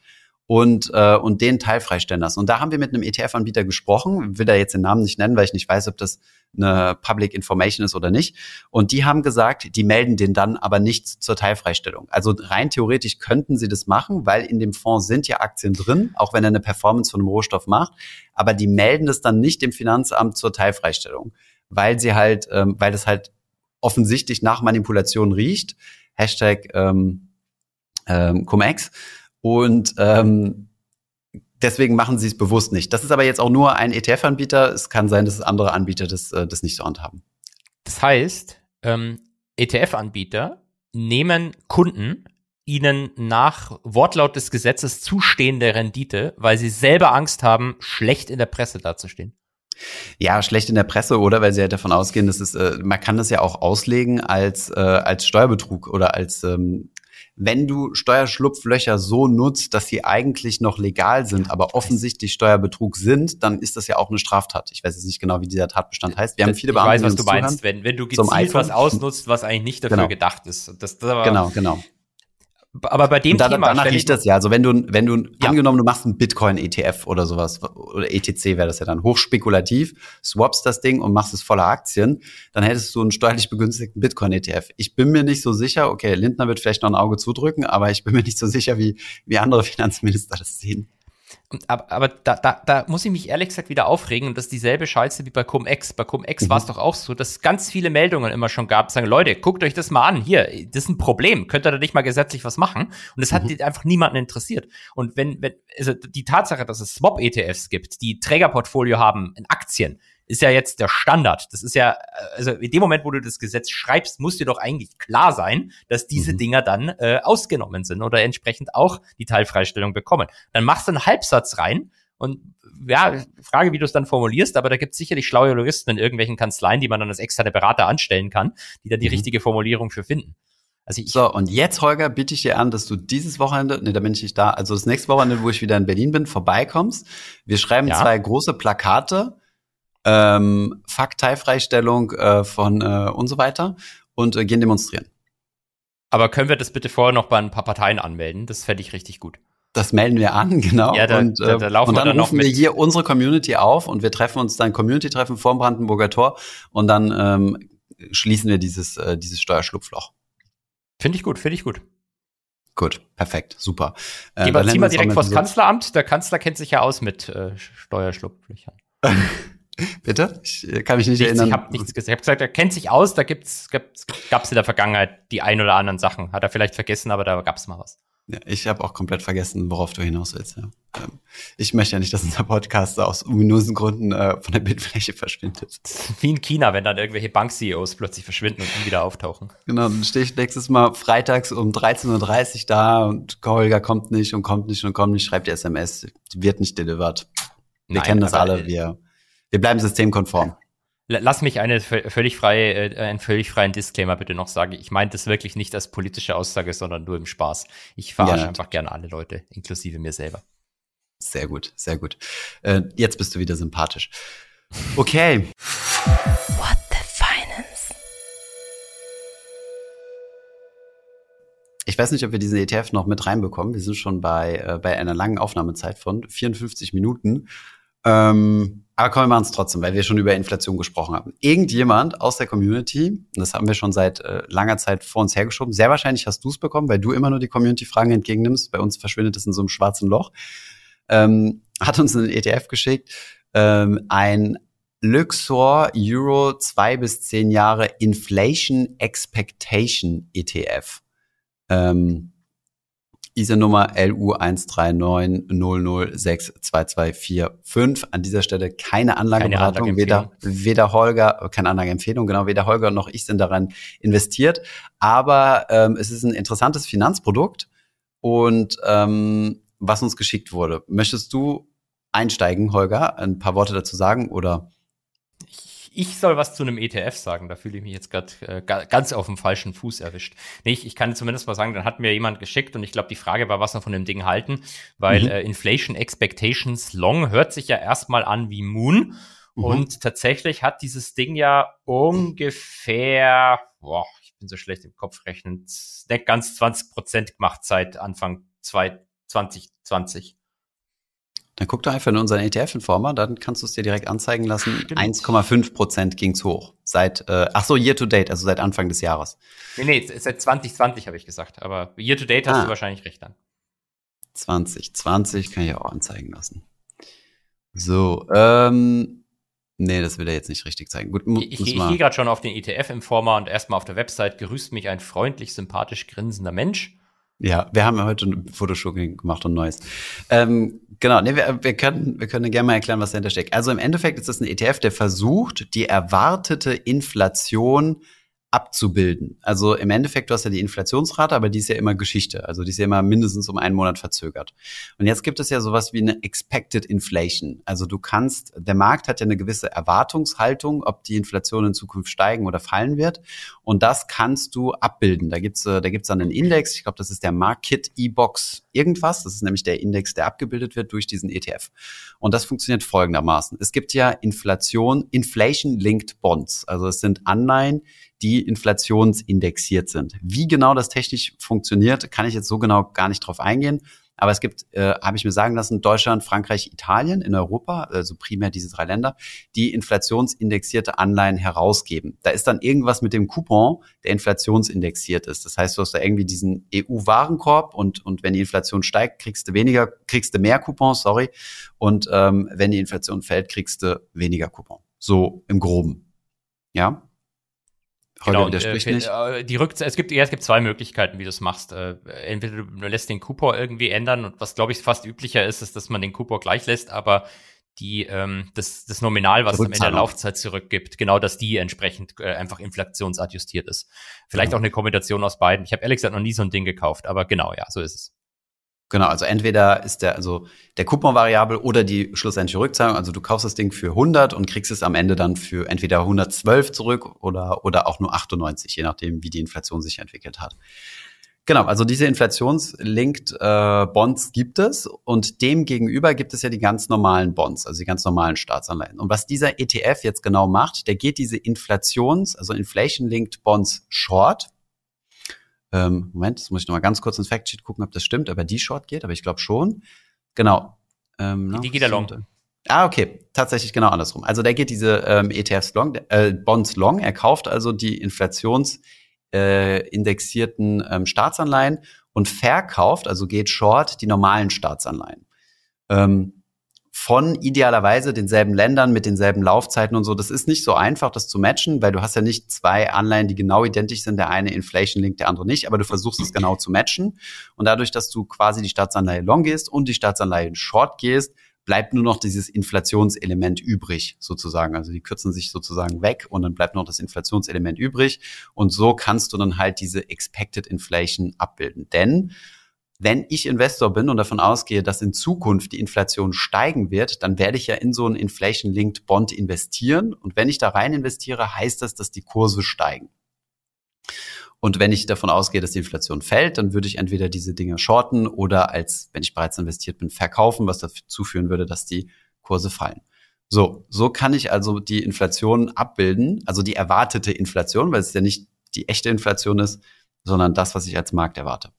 und, äh, und den Teil freistellen lassen. Und da haben wir mit einem ETF-Anbieter gesprochen, will da jetzt den Namen nicht nennen, weil ich nicht weiß, ob das eine Public Information ist oder nicht. Und die haben gesagt, die melden den dann aber nicht zur Teilfreistellung. Also rein theoretisch könnten sie das machen, weil in dem Fonds sind ja Aktien drin, auch wenn er eine Performance von einem Rohstoff macht. Aber die melden das dann nicht dem Finanzamt zur Teilfreistellung, weil sie halt, ähm, weil das halt offensichtlich nach Manipulation riecht. Hashtag ähm, ähm, Cum-Ex. Und ähm, deswegen machen sie es bewusst nicht. Das ist aber jetzt auch nur ein ETF-Anbieter. Es kann sein, dass andere Anbieter das, äh, das nicht so handhaben. Das heißt, ähm, ETF-Anbieter nehmen Kunden ihnen nach Wortlaut des Gesetzes zustehende Rendite, weil sie selber Angst haben, schlecht in der Presse dazustehen. Ja, schlecht in der Presse oder weil sie halt davon ausgehen, dass es, äh, man kann das ja auch auslegen als, äh, als Steuerbetrug oder als ähm, wenn du Steuerschlupflöcher so nutzt, dass sie eigentlich noch legal sind, aber offensichtlich Steuerbetrug sind, dann ist das ja auch eine Straftat. Ich weiß jetzt nicht genau, wie dieser Tatbestand heißt. Wir haben viele Beamte, ich weiß, was du meinst. Wenn, wenn du gezielt was ausnutzt, was eigentlich nicht dafür genau. gedacht ist. Das, das aber, genau, genau. Aber bei dem da, Thema danach riecht das ja. Also wenn du, wenn du ja. angenommen, du machst einen Bitcoin-ETF oder sowas oder ETC wäre das ja dann hochspekulativ, swaps das Ding und machst es voller Aktien, dann hättest du einen steuerlich begünstigten Bitcoin-ETF. Ich bin mir nicht so sicher. Okay, Lindner wird vielleicht noch ein Auge zudrücken, aber ich bin mir nicht so sicher, wie wie andere Finanzminister das sehen. Aber, aber da, da, da muss ich mich ehrlich gesagt wieder aufregen und das ist dieselbe Scheiße wie bei Cum-Ex. Bei Cum-Ex mhm. war es doch auch so, dass es ganz viele Meldungen immer schon gab, sagen, Leute, guckt euch das mal an, hier, das ist ein Problem, könnt ihr da nicht mal gesetzlich was machen? Und das hat mhm. einfach niemanden interessiert. Und wenn, wenn, also die Tatsache, dass es Swap-ETFs gibt, die Trägerportfolio haben in Aktien, ist ja jetzt der Standard. Das ist ja, äh, also in dem Moment, wo du das Gesetz schreibst, muss dir doch eigentlich klar sein, dass diese mhm. Dinger dann äh, ausgenommen sind oder entsprechend auch die Teilfreistellung bekommen. Dann machst du einen Halbsatz rein und ja, Frage, wie du es dann formulierst, aber da gibt es sicherlich schlaue Juristen in irgendwelchen Kanzleien, die man dann als externe Berater anstellen kann, die dann die mhm. richtige Formulierung für finden. Also ich so, und jetzt, Holger, bitte ich dir an, dass du dieses Wochenende, nee, da bin ich nicht da, also das nächste Wochenende, wo ich wieder in Berlin bin, vorbeikommst. Wir schreiben ja. zwei große Plakate ähm, Faktteilfreistellung äh, von äh, und so weiter und äh, gehen demonstrieren. Aber können wir das bitte vorher noch bei ein paar Parteien anmelden? Das fände ich richtig gut. Das melden wir an, genau. Ja, da, und, äh, da, da laufen und dann, wir dann rufen wir hier unsere Community auf und wir treffen uns dann Community-Treffen vorm Brandenburger Tor und dann ähm, schließen wir dieses, äh, dieses Steuerschlupfloch. Finde ich gut, finde ich gut. Gut, perfekt, super. Äh, Geh mal, zieh mal direkt vors Kanzleramt. Der Kanzler kennt sich ja aus mit äh, Steuerschlupflöchern. Bitte? Ich äh, kann mich nicht nichts, erinnern. Ich habe nichts gesagt. Ich habe gesagt, er kennt sich aus, da gibt's, gab's, gab's in der Vergangenheit die ein oder anderen Sachen. Hat er vielleicht vergessen, aber da gab's mal was. Ja, ich habe auch komplett vergessen, worauf du hinaus willst. Ja. Ähm, ich möchte ja nicht, dass unser Podcast aus ominösen Gründen äh, von der Bildfläche verschwindet. Wie in China, wenn dann irgendwelche Bank-CEOs plötzlich verschwinden und nie wieder auftauchen. Genau, dann stehe ich nächstes Mal freitags um 13.30 Uhr da und Holger kommt nicht und kommt nicht und kommt nicht, schreibt die SMS, wird nicht delivered. Wir Nein, kennen das alle, wir wir bleiben systemkonform. Lass mich eine völlig freie, äh, einen völlig freien Disclaimer bitte noch sagen. Ich meine das wirklich nicht als politische Aussage, sondern nur im Spaß. Ich verarsche ja, einfach gerne alle Leute, inklusive mir selber. Sehr gut, sehr gut. Äh, jetzt bist du wieder sympathisch. Okay. What the Finance? Ich weiß nicht, ob wir diesen ETF noch mit reinbekommen. Wir sind schon bei, äh, bei einer langen Aufnahmezeit von 54 Minuten. Ähm, aber komm, wir machen trotzdem, weil wir schon über Inflation gesprochen haben. Irgendjemand aus der Community, das haben wir schon seit äh, langer Zeit vor uns hergeschoben, sehr wahrscheinlich hast du es bekommen, weil du immer nur die Community-Fragen entgegennimmst. Bei uns verschwindet es in so einem schwarzen Loch. Ähm, hat uns einen ETF geschickt, ähm, ein Luxor Euro zwei bis zehn Jahre Inflation Expectation ETF. Ähm, ISA-Nummer LU13900622245. An dieser Stelle keine Anlageberatung, keine weder, weder Holger, keine Anlageempfehlung, genau, weder Holger noch ich sind daran investiert. Aber ähm, es ist ein interessantes Finanzprodukt und ähm, was uns geschickt wurde. Möchtest du einsteigen, Holger, ein paar Worte dazu sagen oder? Ich soll was zu einem ETF sagen. Da fühle ich mich jetzt gerade äh, ganz auf dem falschen Fuß erwischt. Nee, ich, ich kann zumindest mal sagen, dann hat mir jemand geschickt und ich glaube, die Frage war, was wir von dem Ding halten, weil mhm. äh, Inflation Expectations Long hört sich ja erstmal an wie Moon. Mhm. Und tatsächlich hat dieses Ding ja ungefähr, boah, ich bin so schlecht im Kopf rechnend, nicht ganz 20 Prozent gemacht seit Anfang 2020. Dann guck doch einfach in unseren ETF-Informer, dann kannst du es dir direkt anzeigen lassen. 1,5 Prozent ging's hoch. Seit, äh, ach so, year to date, also seit Anfang des Jahres. Nee, nee, seit 2020 habe ich gesagt. Aber year to date hast ah. du wahrscheinlich recht dann. 2020 kann ich auch anzeigen lassen. So, ähm, nee, das will er jetzt nicht richtig zeigen. Gut, ich, ich, ich gehe gerade schon auf den ETF-Informer und erstmal auf der Website grüßt mich ein freundlich, sympathisch grinsender Mensch. Ja, wir haben heute ein Fotoshooting gemacht und Neues. Ähm, genau, nee, wir, wir, können, wir können gerne mal erklären, was dahinter steckt. Also im Endeffekt ist das ein ETF, der versucht, die erwartete Inflation abzubilden. Also im Endeffekt, du hast ja die Inflationsrate, aber die ist ja immer Geschichte. Also die ist ja immer mindestens um einen Monat verzögert. Und jetzt gibt es ja sowas wie eine Expected Inflation. Also du kannst, der Markt hat ja eine gewisse Erwartungshaltung, ob die Inflation in Zukunft steigen oder fallen wird. Und das kannst du abbilden. Da gibt's, äh, da gibt's dann einen Index. Ich glaube, das ist der Market E-Box irgendwas. Das ist nämlich der Index, der abgebildet wird durch diesen ETF. Und das funktioniert folgendermaßen. Es gibt ja Inflation, Inflation-Linked Bonds. Also es sind Anleihen, die inflationsindexiert sind. Wie genau das technisch funktioniert, kann ich jetzt so genau gar nicht drauf eingehen. Aber es gibt, äh, habe ich mir sagen lassen, Deutschland, Frankreich, Italien in Europa, also primär diese drei Länder, die inflationsindexierte Anleihen herausgeben. Da ist dann irgendwas mit dem Coupon, der inflationsindexiert ist. Das heißt, du hast da irgendwie diesen EU-Warenkorb und, und wenn die Inflation steigt, kriegst du weniger, kriegst du mehr Coupons, sorry. Und ähm, wenn die Inflation fällt, kriegst du weniger Coupon. So im Groben. Ja. Holger genau, widerspricht äh, nicht. Äh, die Rück es gibt ja, es gibt zwei Möglichkeiten, wie du es machst. Äh, entweder du lässt den Coupon irgendwie ändern und was glaube ich fast üblicher ist, ist, dass man den Coupon gleich lässt, aber die ähm, das, das Nominal, was am Ende der Laufzeit zurückgibt, genau, dass die entsprechend äh, einfach inflationsadjustiert ist. Vielleicht ja. auch eine Kombination aus beiden. Ich habe ehrlich gesagt noch nie so ein Ding gekauft, aber genau, ja, so ist es. Genau, also entweder ist der, also der Coupon variabel oder die schlussendliche Rückzahlung. Also du kaufst das Ding für 100 und kriegst es am Ende dann für entweder 112 zurück oder, oder auch nur 98, je nachdem, wie die Inflation sich entwickelt hat. Genau, also diese inflationslinked äh, Bonds gibt es und dem gegenüber gibt es ja die ganz normalen Bonds, also die ganz normalen Staatsanleihen. Und was dieser ETF jetzt genau macht, der geht diese Inflations, also inflation-linked Bonds short ähm, Moment, jetzt muss ich noch mal ganz kurz ins Factsheet gucken, ob das stimmt, aber die Short geht, aber ich glaube schon. Genau. Ähm, die, die geht ja long. Ah, okay, tatsächlich genau andersrum. Also der geht diese ähm, ETFs long, äh, Bonds long. Er kauft also die inflationsindexierten äh, ähm, Staatsanleihen und verkauft, also geht short, die normalen Staatsanleihen. Ähm, von idealerweise denselben Ländern mit denselben Laufzeiten und so. Das ist nicht so einfach, das zu matchen, weil du hast ja nicht zwei Anleihen, die genau identisch sind, der eine Inflation Link, der andere nicht, aber du versuchst es genau zu matchen. Und dadurch, dass du quasi die Staatsanleihe long gehst und die Staatsanleihe short gehst, bleibt nur noch dieses Inflationselement übrig, sozusagen. Also die kürzen sich sozusagen weg und dann bleibt noch das Inflationselement übrig. Und so kannst du dann halt diese Expected Inflation abbilden. Denn wenn ich Investor bin und davon ausgehe, dass in Zukunft die Inflation steigen wird, dann werde ich ja in so einen Inflation-Linked Bond investieren. Und wenn ich da rein investiere, heißt das, dass die Kurse steigen. Und wenn ich davon ausgehe, dass die Inflation fällt, dann würde ich entweder diese Dinge shorten oder als, wenn ich bereits investiert bin, verkaufen, was dazu führen würde, dass die Kurse fallen. So, so kann ich also die Inflation abbilden, also die erwartete Inflation, weil es ja nicht die echte Inflation ist, sondern das, was ich als Markt erwarte.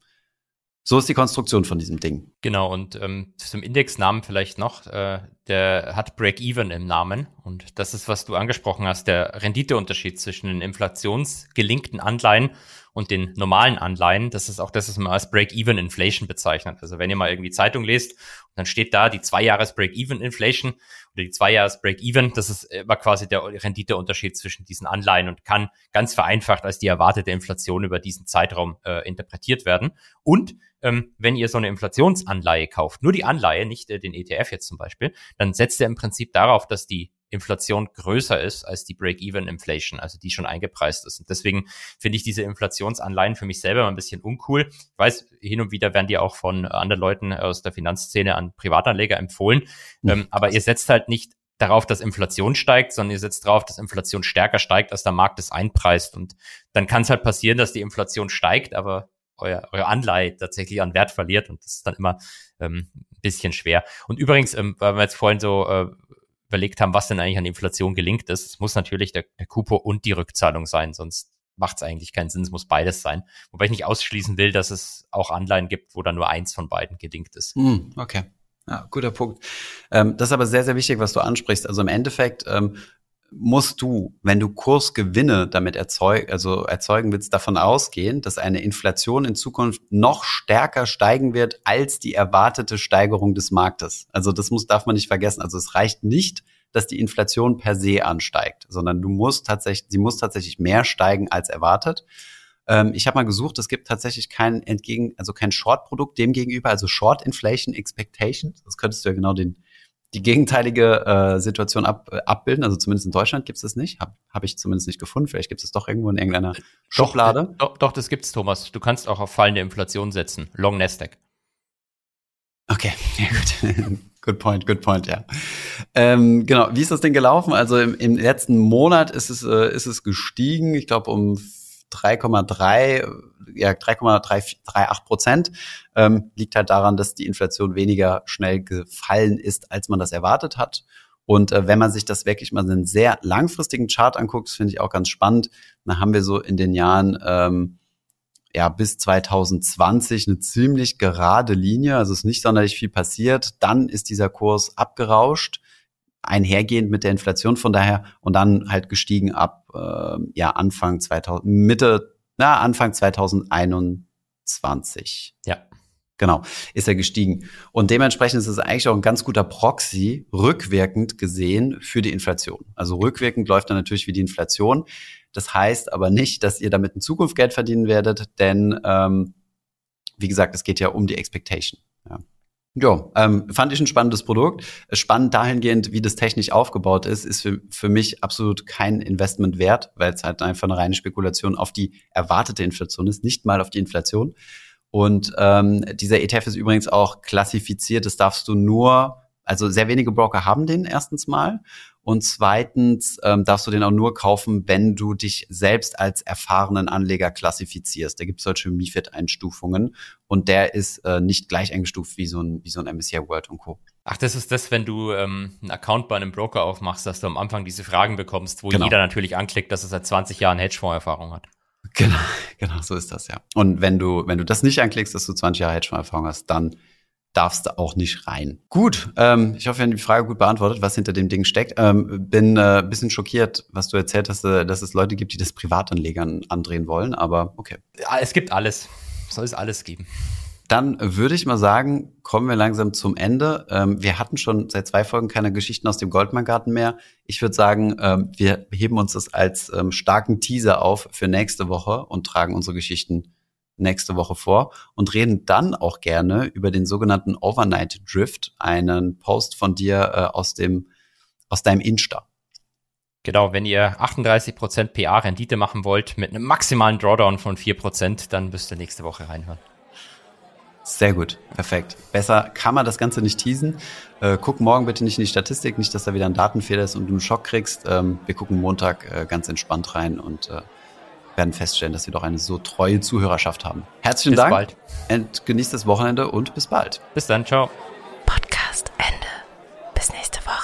So ist die Konstruktion von diesem Ding. Genau, und ähm, zum Indexnamen vielleicht noch, äh, der hat Break-Even im Namen. Und das ist, was du angesprochen hast, der Renditeunterschied zwischen den inflationsgelinkten Anleihen und den normalen Anleihen. Das ist auch das, was man als Break-Even Inflation bezeichnet. Also wenn ihr mal irgendwie Zeitung lest, dann steht da die Zweijahres Break-Even Inflation oder die Zweijahres Break-Even. Das ist immer quasi der Renditeunterschied zwischen diesen Anleihen und kann ganz vereinfacht als die erwartete Inflation über diesen Zeitraum äh, interpretiert werden. Und ähm, wenn ihr so eine Inflationsanleihe kauft, nur die Anleihe, nicht äh, den ETF jetzt zum Beispiel, dann setzt er im Prinzip darauf, dass die Inflation größer ist als die Break-Even-Inflation, also die schon eingepreist ist. Und deswegen finde ich diese Inflationsanleihen für mich selber mal ein bisschen uncool. Ich weiß, hin und wieder werden die auch von anderen Leuten aus der Finanzszene an Privatanleger empfohlen. Mhm. Ähm, aber ihr setzt halt nicht darauf, dass Inflation steigt, sondern ihr setzt darauf, dass Inflation stärker steigt, als der Markt es einpreist. Und dann kann es halt passieren, dass die Inflation steigt, aber euer, eure Anleihe tatsächlich an Wert verliert und das ist dann immer ähm, ein bisschen schwer. Und übrigens, ähm, weil wir jetzt vorhin so äh, überlegt haben, was denn eigentlich an Inflation gelingt ist, es muss natürlich der, der Kupo und die Rückzahlung sein, sonst macht es eigentlich keinen Sinn, es muss beides sein. Wobei ich nicht ausschließen will, dass es auch Anleihen gibt, wo dann nur eins von beiden gelingt ist. Mm, okay. Ja, guter Punkt. Ähm, das ist aber sehr, sehr wichtig, was du ansprichst. Also im Endeffekt ähm, musst du, wenn du Kursgewinne damit erzeug, also erzeugen willst, davon ausgehen, dass eine Inflation in Zukunft noch stärker steigen wird als die erwartete Steigerung des Marktes. Also das muss, darf man nicht vergessen. Also es reicht nicht, dass die Inflation per se ansteigt, sondern du musst tatsächlich, sie muss tatsächlich mehr steigen als erwartet. Ähm, ich habe mal gesucht, es gibt tatsächlich kein entgegen, also kein Short-Produkt dem gegenüber, also Short Inflation Expectation. Das könntest du ja genau den die gegenteilige äh, Situation ab, äh, abbilden. Also zumindest in Deutschland gibt es das nicht. Habe hab ich zumindest nicht gefunden. Vielleicht gibt es doch irgendwo in irgendeiner doch, Schublade. Doch, doch, das gibt's, Thomas. Du kannst auch auf fallende Inflation setzen. Long Nasdaq. Okay, ja gut. good point, good point, ja. Ähm, genau, wie ist das denn gelaufen? Also im, im letzten Monat ist es, äh, ist es gestiegen, ich glaube um 3,3, ja 3,38 Prozent. Ähm, liegt halt daran, dass die Inflation weniger schnell gefallen ist, als man das erwartet hat. Und äh, wenn man sich das wirklich mal einen sehr langfristigen Chart anguckt, finde ich auch ganz spannend, dann haben wir so in den Jahren ähm, ja bis 2020 eine ziemlich gerade Linie, also ist nicht sonderlich viel passiert. Dann ist dieser Kurs abgerauscht, einhergehend mit der Inflation von daher und dann halt gestiegen ab äh, ja Anfang 2000 Mitte na Anfang 2021. Ja. Genau, ist er gestiegen. Und dementsprechend ist es eigentlich auch ein ganz guter Proxy, rückwirkend gesehen, für die Inflation. Also rückwirkend läuft er natürlich wie die Inflation. Das heißt aber nicht, dass ihr damit in Zukunft Geld verdienen werdet, denn ähm, wie gesagt, es geht ja um die Expectation. Ja. Ja, ähm, fand ich ein spannendes Produkt. Spannend dahingehend, wie das technisch aufgebaut ist, ist für, für mich absolut kein Investment wert, weil es halt einfach eine reine Spekulation auf die erwartete Inflation ist, nicht mal auf die Inflation. Und ähm, dieser ETF ist übrigens auch klassifiziert, das darfst du nur, also sehr wenige Broker haben den erstens mal. Und zweitens ähm, darfst du den auch nur kaufen, wenn du dich selbst als erfahrenen Anleger klassifizierst. Da gibt es solche MIFID-Einstufungen und der ist äh, nicht gleich eingestuft wie so ein, wie so ein MSCI World und Co. Ach, das ist das, wenn du ähm, einen Account bei einem Broker aufmachst, dass du am Anfang diese Fragen bekommst, wo genau. jeder natürlich anklickt, dass er seit 20 Jahren Hedgefonds-Erfahrung hat. Genau, genau, so ist das, ja. Und wenn du, wenn du das nicht anklickst, dass du 20 Jahre Hedgefonds-Erfahrung hast, dann darfst du auch nicht rein. Gut, ähm, ich hoffe, wir haben die Frage gut beantwortet, was hinter dem Ding steckt. Ähm, bin äh, bisschen schockiert, was du erzählt hast, äh, dass es Leute gibt, die das Privatanlegern andrehen wollen, aber okay. Ja, es gibt alles. Soll es alles geben. Dann würde ich mal sagen, kommen wir langsam zum Ende. Ähm, wir hatten schon seit zwei Folgen keine Geschichten aus dem Goldman-Garten mehr. Ich würde sagen, ähm, wir heben uns das als ähm, starken Teaser auf für nächste Woche und tragen unsere Geschichten nächste Woche vor und reden dann auch gerne über den sogenannten Overnight Drift, einen Post von dir äh, aus dem aus deinem Insta. Genau, wenn ihr 38% PA Rendite machen wollt mit einem maximalen Drawdown von 4%, dann müsst ihr nächste Woche reinhören. Sehr gut, perfekt. Besser kann man das Ganze nicht teasen. Äh, guck morgen bitte nicht in die Statistik, nicht, dass da wieder ein Datenfehler ist und du einen Schock kriegst. Ähm, wir gucken Montag äh, ganz entspannt rein und äh, werden feststellen, dass wir doch eine so treue Zuhörerschaft haben. Herzlichen bis Dank. Bis bald. Und genießt das Wochenende und bis bald. Bis dann, ciao. Podcast Ende. Bis nächste Woche.